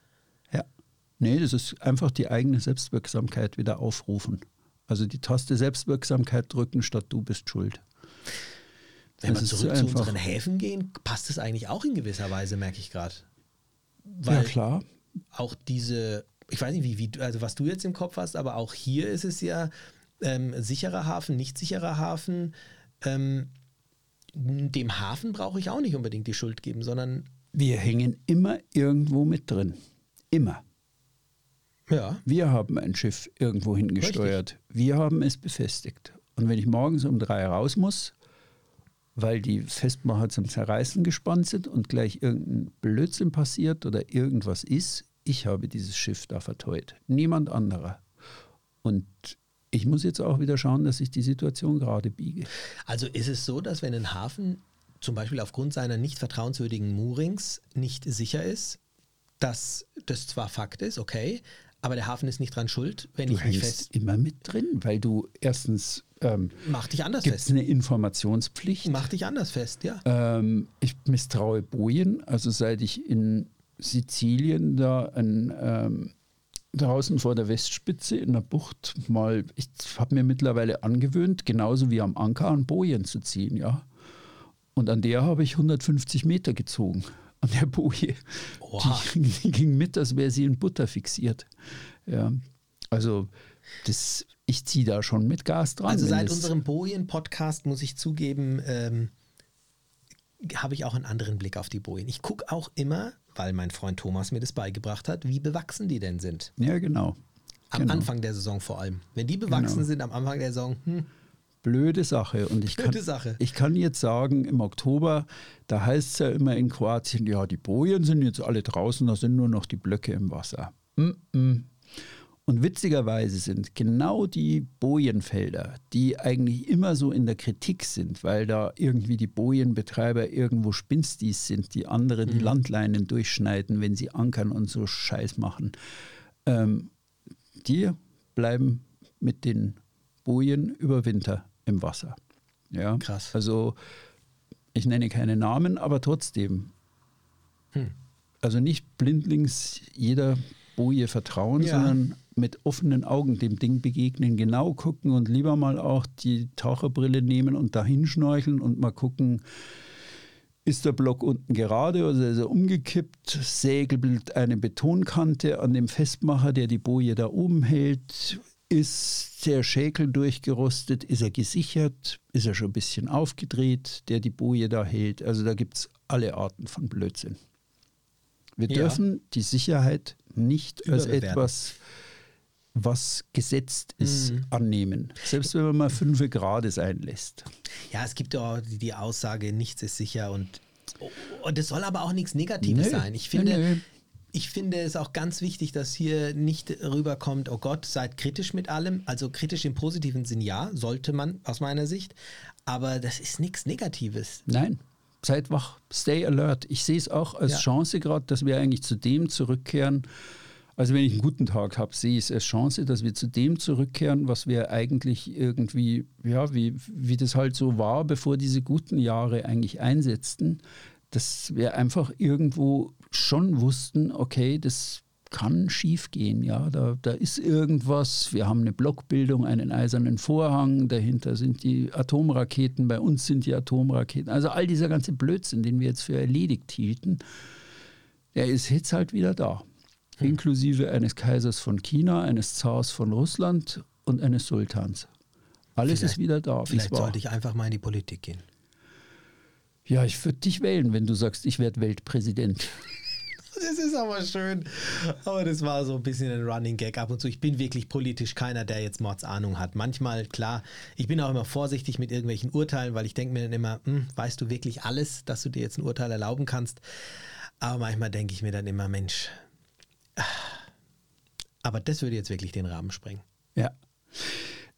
S2: Nee, das ist einfach die eigene Selbstwirksamkeit wieder aufrufen. Also die Taste Selbstwirksamkeit drücken, statt du bist schuld.
S1: Wenn
S2: Das
S1: wir zurück zu unseren Häfen gehen, passt es eigentlich auch in gewisser Weise, merke ich gerade.
S2: Ja,
S1: Weil
S2: klar.
S1: auch diese, ich weiß nicht, wie, wie, also was du jetzt im Kopf hast, aber auch hier ist es ja ähm, sicherer Hafen, nicht sicherer Hafen. Ähm, dem Hafen brauche ich auch nicht unbedingt die Schuld geben, sondern
S2: Wir hängen immer irgendwo mit drin. Immer.
S1: Ja,
S2: Wir haben ein Schiff irgendwo hingesteuert. Wir haben es befestigt. Und wenn ich morgens um drei raus muss, weil die Festmacher zum Zerreißen gespannt sind und gleich irgendein Blödsinn passiert oder irgendwas ist, ich habe dieses Schiff da verteut. Niemand anderer. Und ich muss jetzt auch wieder schauen, dass ich die Situation gerade biege.
S1: Also ist es so, dass wenn ein Hafen zum Beispiel aufgrund seiner nicht vertrauenswürdigen Moorings nicht sicher ist, dass das zwar Fakt ist, okay, aber der Hafen ist nicht dran schuld, wenn
S2: Du
S1: ich mich fest.
S2: immer mit drin, weil du erstens ähm,
S1: Mach dich anders
S2: gibt es
S1: fest.
S2: eine Informationspflicht.
S1: Mach dich anders fest, ja.
S2: Ähm, ich misstraue Bojen. Also seit ich in Sizilien da ein, ähm, draußen vor der Westspitze in der Bucht mal, ich habe mir mittlerweile angewöhnt, genauso wie am Anker an Bojen zu ziehen, ja. Und an der habe ich 150 Meter gezogen. An der Boje. Die, die ging mit, als wäre sie in Butter fixiert. Ja. Also das, ich ziehe da schon mit Gas dran.
S1: Also seit unserem Bojen-Podcast muss ich zugeben, ähm, habe ich auch einen anderen Blick auf die Bojen. Ich gucke auch immer, weil mein Freund Thomas mir das beigebracht hat, wie bewachsen die denn sind.
S2: Ja, genau.
S1: Am
S2: Genau.
S1: Anfang der Saison vor allem. Wenn die bewachsen
S2: Genau.
S1: sind am Anfang der Saison, hm,
S2: Blöde Sache. Und ich kann,
S1: Blöde Sache.
S2: ich kann jetzt sagen, im Oktober, da heißt es ja immer in Kroatien, ja, die Bojen sind jetzt alle draußen, da sind nur noch die Blöcke im Wasser. Mm -mm. Und witzigerweise sind genau die Bojenfelder, die eigentlich immer so in der Kritik sind, weil da irgendwie die Bojenbetreiber irgendwo Spinstis sind, die andere die Landleinen durchschneiden, wenn sie ankern und so Scheiß machen. Ähm, die bleiben mit den Bojen über Winter im Wasser. Ja,
S1: Krass.
S2: Also ich nenne keine Namen, aber trotzdem.
S1: Hm.
S2: Also nicht blindlings jeder Boje vertrauen,
S1: Ja.
S2: sondern mit offenen Augen dem Ding begegnen, genau gucken und lieber mal auch die Taucherbrille nehmen und dahin schnorcheln und mal gucken, ist der Block unten gerade oder ist er umgekippt? Sägelt eine Betonkante an dem Festmacher, der die Boje da oben hält? Ist der Schäkel durchgerostet? Ist er gesichert? Ist er schon ein bisschen aufgedreht, der die Boje da hält? Also da gibt es alle Arten von Blödsinn. Wir
S1: Ja.
S2: dürfen die Sicherheit nicht als etwas, was gesetzt ist,
S1: Mhm.
S2: annehmen. Selbst wenn man mal fünf Grad sein lässt.
S1: ja, es gibt ja auch die, Aussage, nichts ist sicher und, und es soll aber auch nichts Negatives
S2: Nö.
S1: sein. Ich finde,
S2: Nö, nö.
S1: Ich finde es auch ganz wichtig, dass hier nicht rüberkommt, oh Gott, seid kritisch mit allem. Also kritisch im positiven Sinn ja, sollte man aus meiner Sicht. Aber das ist nichts Negatives.
S2: Nein, seid wach, stay alert. Ich sehe es auch als
S1: Ja.
S2: Chance gerade, dass wir eigentlich zu dem zurückkehren. Also wenn ich einen guten Tag habe, sehe ich es als Chance, dass wir zu dem zurückkehren, was wir eigentlich irgendwie, ja, wie, wie das halt so war, bevor diese guten Jahre eigentlich einsetzten, dass wir einfach irgendwo schon wussten, okay, das kann schief gehen, ja, da, da ist irgendwas, wir haben eine Blockbildung, einen eisernen Vorhang, dahinter sind die Atomraketen, bei uns sind die Atomraketen, also all dieser ganze Blödsinn, den wir jetzt für erledigt hielten, der ist jetzt halt wieder da. Inklusive eines Kaisers von China, eines Zars von Russland und eines Sultans. Alles
S1: Vielleicht-
S2: ist wieder da.
S1: Vielleicht sollte ich einfach mal in die Politik gehen.
S2: Ja, ich würde dich wählen, wenn du sagst, ich werde Weltpräsident.
S1: Das ist aber schön. Aber das war so ein bisschen ein Running Gag ab und zu. Ich bin wirklich politisch keiner, der jetzt Mordsahnung hat. Manchmal, klar, ich bin auch immer vorsichtig mit irgendwelchen Urteilen, weil ich denke mir dann immer, hm, weißt du wirklich alles, dass du dir jetzt ein Urteil erlauben kannst? Aber manchmal denke ich mir dann immer, Mensch, ah, aber das würde jetzt wirklich den Rahmen sprengen.
S2: Ja.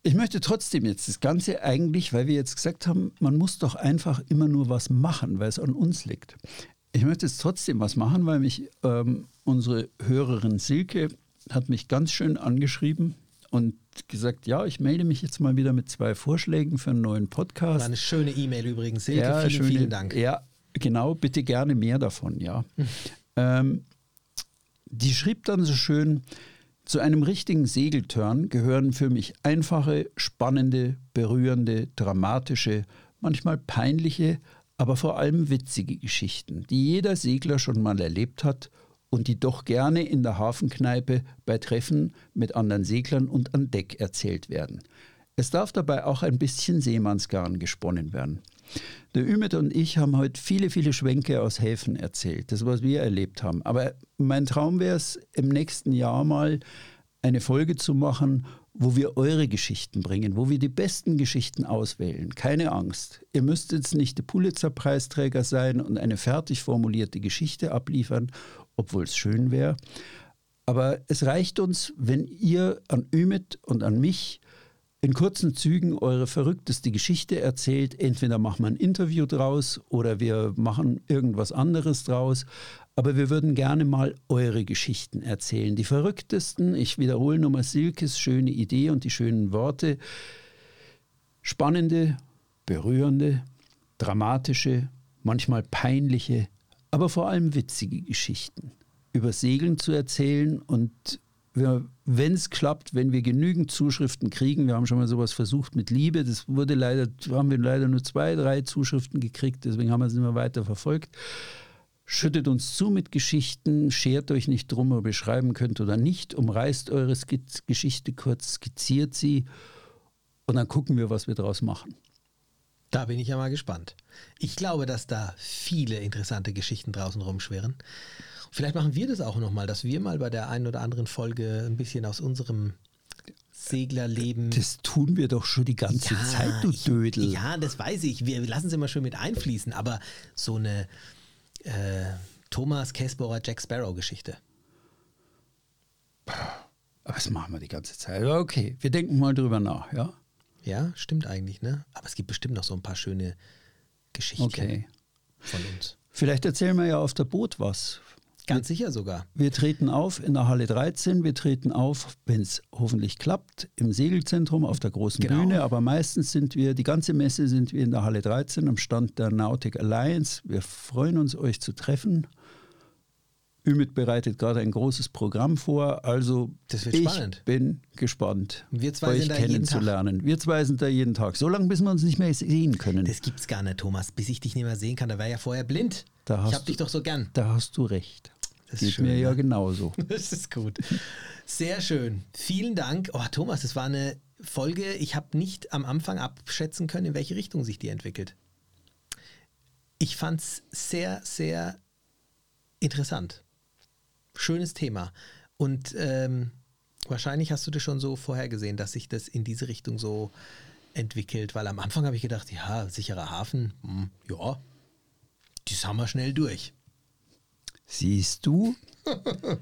S2: Ich möchte trotzdem jetzt das Ganze eigentlich, weil wir jetzt gesagt haben, man muss doch einfach immer nur was machen, weil es an uns liegt. Ich möchte jetzt trotzdem was machen, weil mich ähm, unsere Hörerin Silke hat mich ganz schön angeschrieben und gesagt, ja, ich melde mich jetzt mal wieder mit zwei Vorschlägen für einen neuen Podcast.
S1: War eine schöne E-Mail übrigens. Silke, ja, vielen, schöne, vielen Dank.
S2: Ja, genau, bitte gerne mehr davon, ja. ähm, die schrieb dann so schön, zu einem richtigen Segeltörn gehören für mich einfache, spannende, berührende, dramatische, manchmal peinliche, aber vor allem witzige Geschichten, die jeder Segler schon mal erlebt hat und die doch gerne in der Hafenkneipe bei Treffen mit anderen Seglern und an Deck erzählt werden. Es darf dabei auch ein bisschen Seemannsgarn gesponnen werden. Der Ümit und ich haben heute viele, viele Schwenke aus Häfen erzählt, das, was wir erlebt haben. Aber mein Traum wäre es, im nächsten Jahr mal eine Folge zu machen, wo wir eure Geschichten bringen, wo wir die besten Geschichten auswählen. Keine Angst. Ihr müsst jetzt nicht der Pulitzer-Preisträger sein und eine fertig formulierte Geschichte abliefern, obwohl es schön wäre. Aber es reicht uns, wenn ihr an Ümit und an mich in kurzen Zügen eure verrückteste Geschichte erzählt. Entweder machen wir ein Interview draus oder wir machen irgendwas anderes draus. Aber wir würden gerne mal eure Geschichten erzählen. Die verrücktesten, ich wiederhole nochmal Silkes schöne Idee und die schönen Worte. Spannende, berührende, dramatische, manchmal peinliche, aber vor allem witzige Geschichten über Segeln zu erzählen und wenn es klappt, wenn wir genügend Zuschriften kriegen, wir haben schon mal sowas versucht mit Liebe, das wurde leider, haben wir leider nur zwei, drei Zuschriften gekriegt, deswegen haben wir es mehr weiter verfolgt. Schüttet uns zu mit Geschichten, schert euch nicht drum, ob ihr schreiben könnt oder nicht, umreißt eure Skiz Geschichte kurz, skizziert sie und dann gucken wir, was wir daraus machen.
S1: Da bin ich ja mal gespannt. Ich glaube, dass da viele interessante Geschichten draußen rumschwirren. Vielleicht machen wir das auch nochmal, dass wir mal bei der einen oder anderen Folge ein bisschen aus unserem Seglerleben.
S2: Das tun wir doch schon die ganze ja, Zeit, du Dödel.
S1: Ich, ja, das weiß ich. Wir lassen es immer schön mit einfließen, aber so eine äh, Thomas Käsbohrer Jack Sparrow Geschichte.
S2: Aber das machen wir die ganze Zeit. Okay, wir denken mal drüber nach, ja?
S1: Ja, stimmt eigentlich, ne? Aber es gibt bestimmt noch so ein paar schöne Geschichten okay. von uns.
S2: Vielleicht erzählen wir ja auf der Boot was.
S1: Ganz sicher sogar.
S2: Wir treten auf in der Halle 13, wir treten auf, wenn es hoffentlich klappt, im Segelzentrum auf der großen genau. Bühne, aber meistens sind wir, die ganze Messe sind wir in der Halle 13 am Stand der Nautic Alliance. Wir freuen uns, euch zu treffen. Ümit bereitet gerade ein großes Programm vor, also ich spannend. bin gespannt,
S1: wir zwei euch kennenzulernen.
S2: Wir zwei sind da jeden Tag, so lange, bis wir uns nicht mehr sehen können.
S1: Das gibt's gar nicht, Thomas. Bis ich dich nicht mehr sehen kann, da wäre ja vorher blind. Ich hab dich doch so gern.
S2: Da hast du recht. Das Geht schön, mir ja ne? genauso.
S1: Das ist gut. Sehr schön. Vielen Dank. Oh, Thomas, das war eine Folge. Ich habe nicht am Anfang abschätzen können, in welche Richtung sich die entwickelt. Ich fand es sehr, sehr interessant. Schönes Thema. Und ähm, wahrscheinlich hast du das schon so vorhergesehen, dass sich das in diese Richtung so entwickelt, weil am Anfang habe ich gedacht, ja, sicherer Hafen, hm, ja, das haben wir schnell durch.
S2: Siehst du?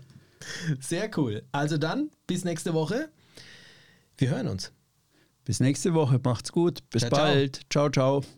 S1: Sehr cool. Also dann, bis nächste Woche. Wir hören uns.
S2: Bis nächste Woche. Macht's gut. Bis ciao, bald. ciao, ciao. ciao.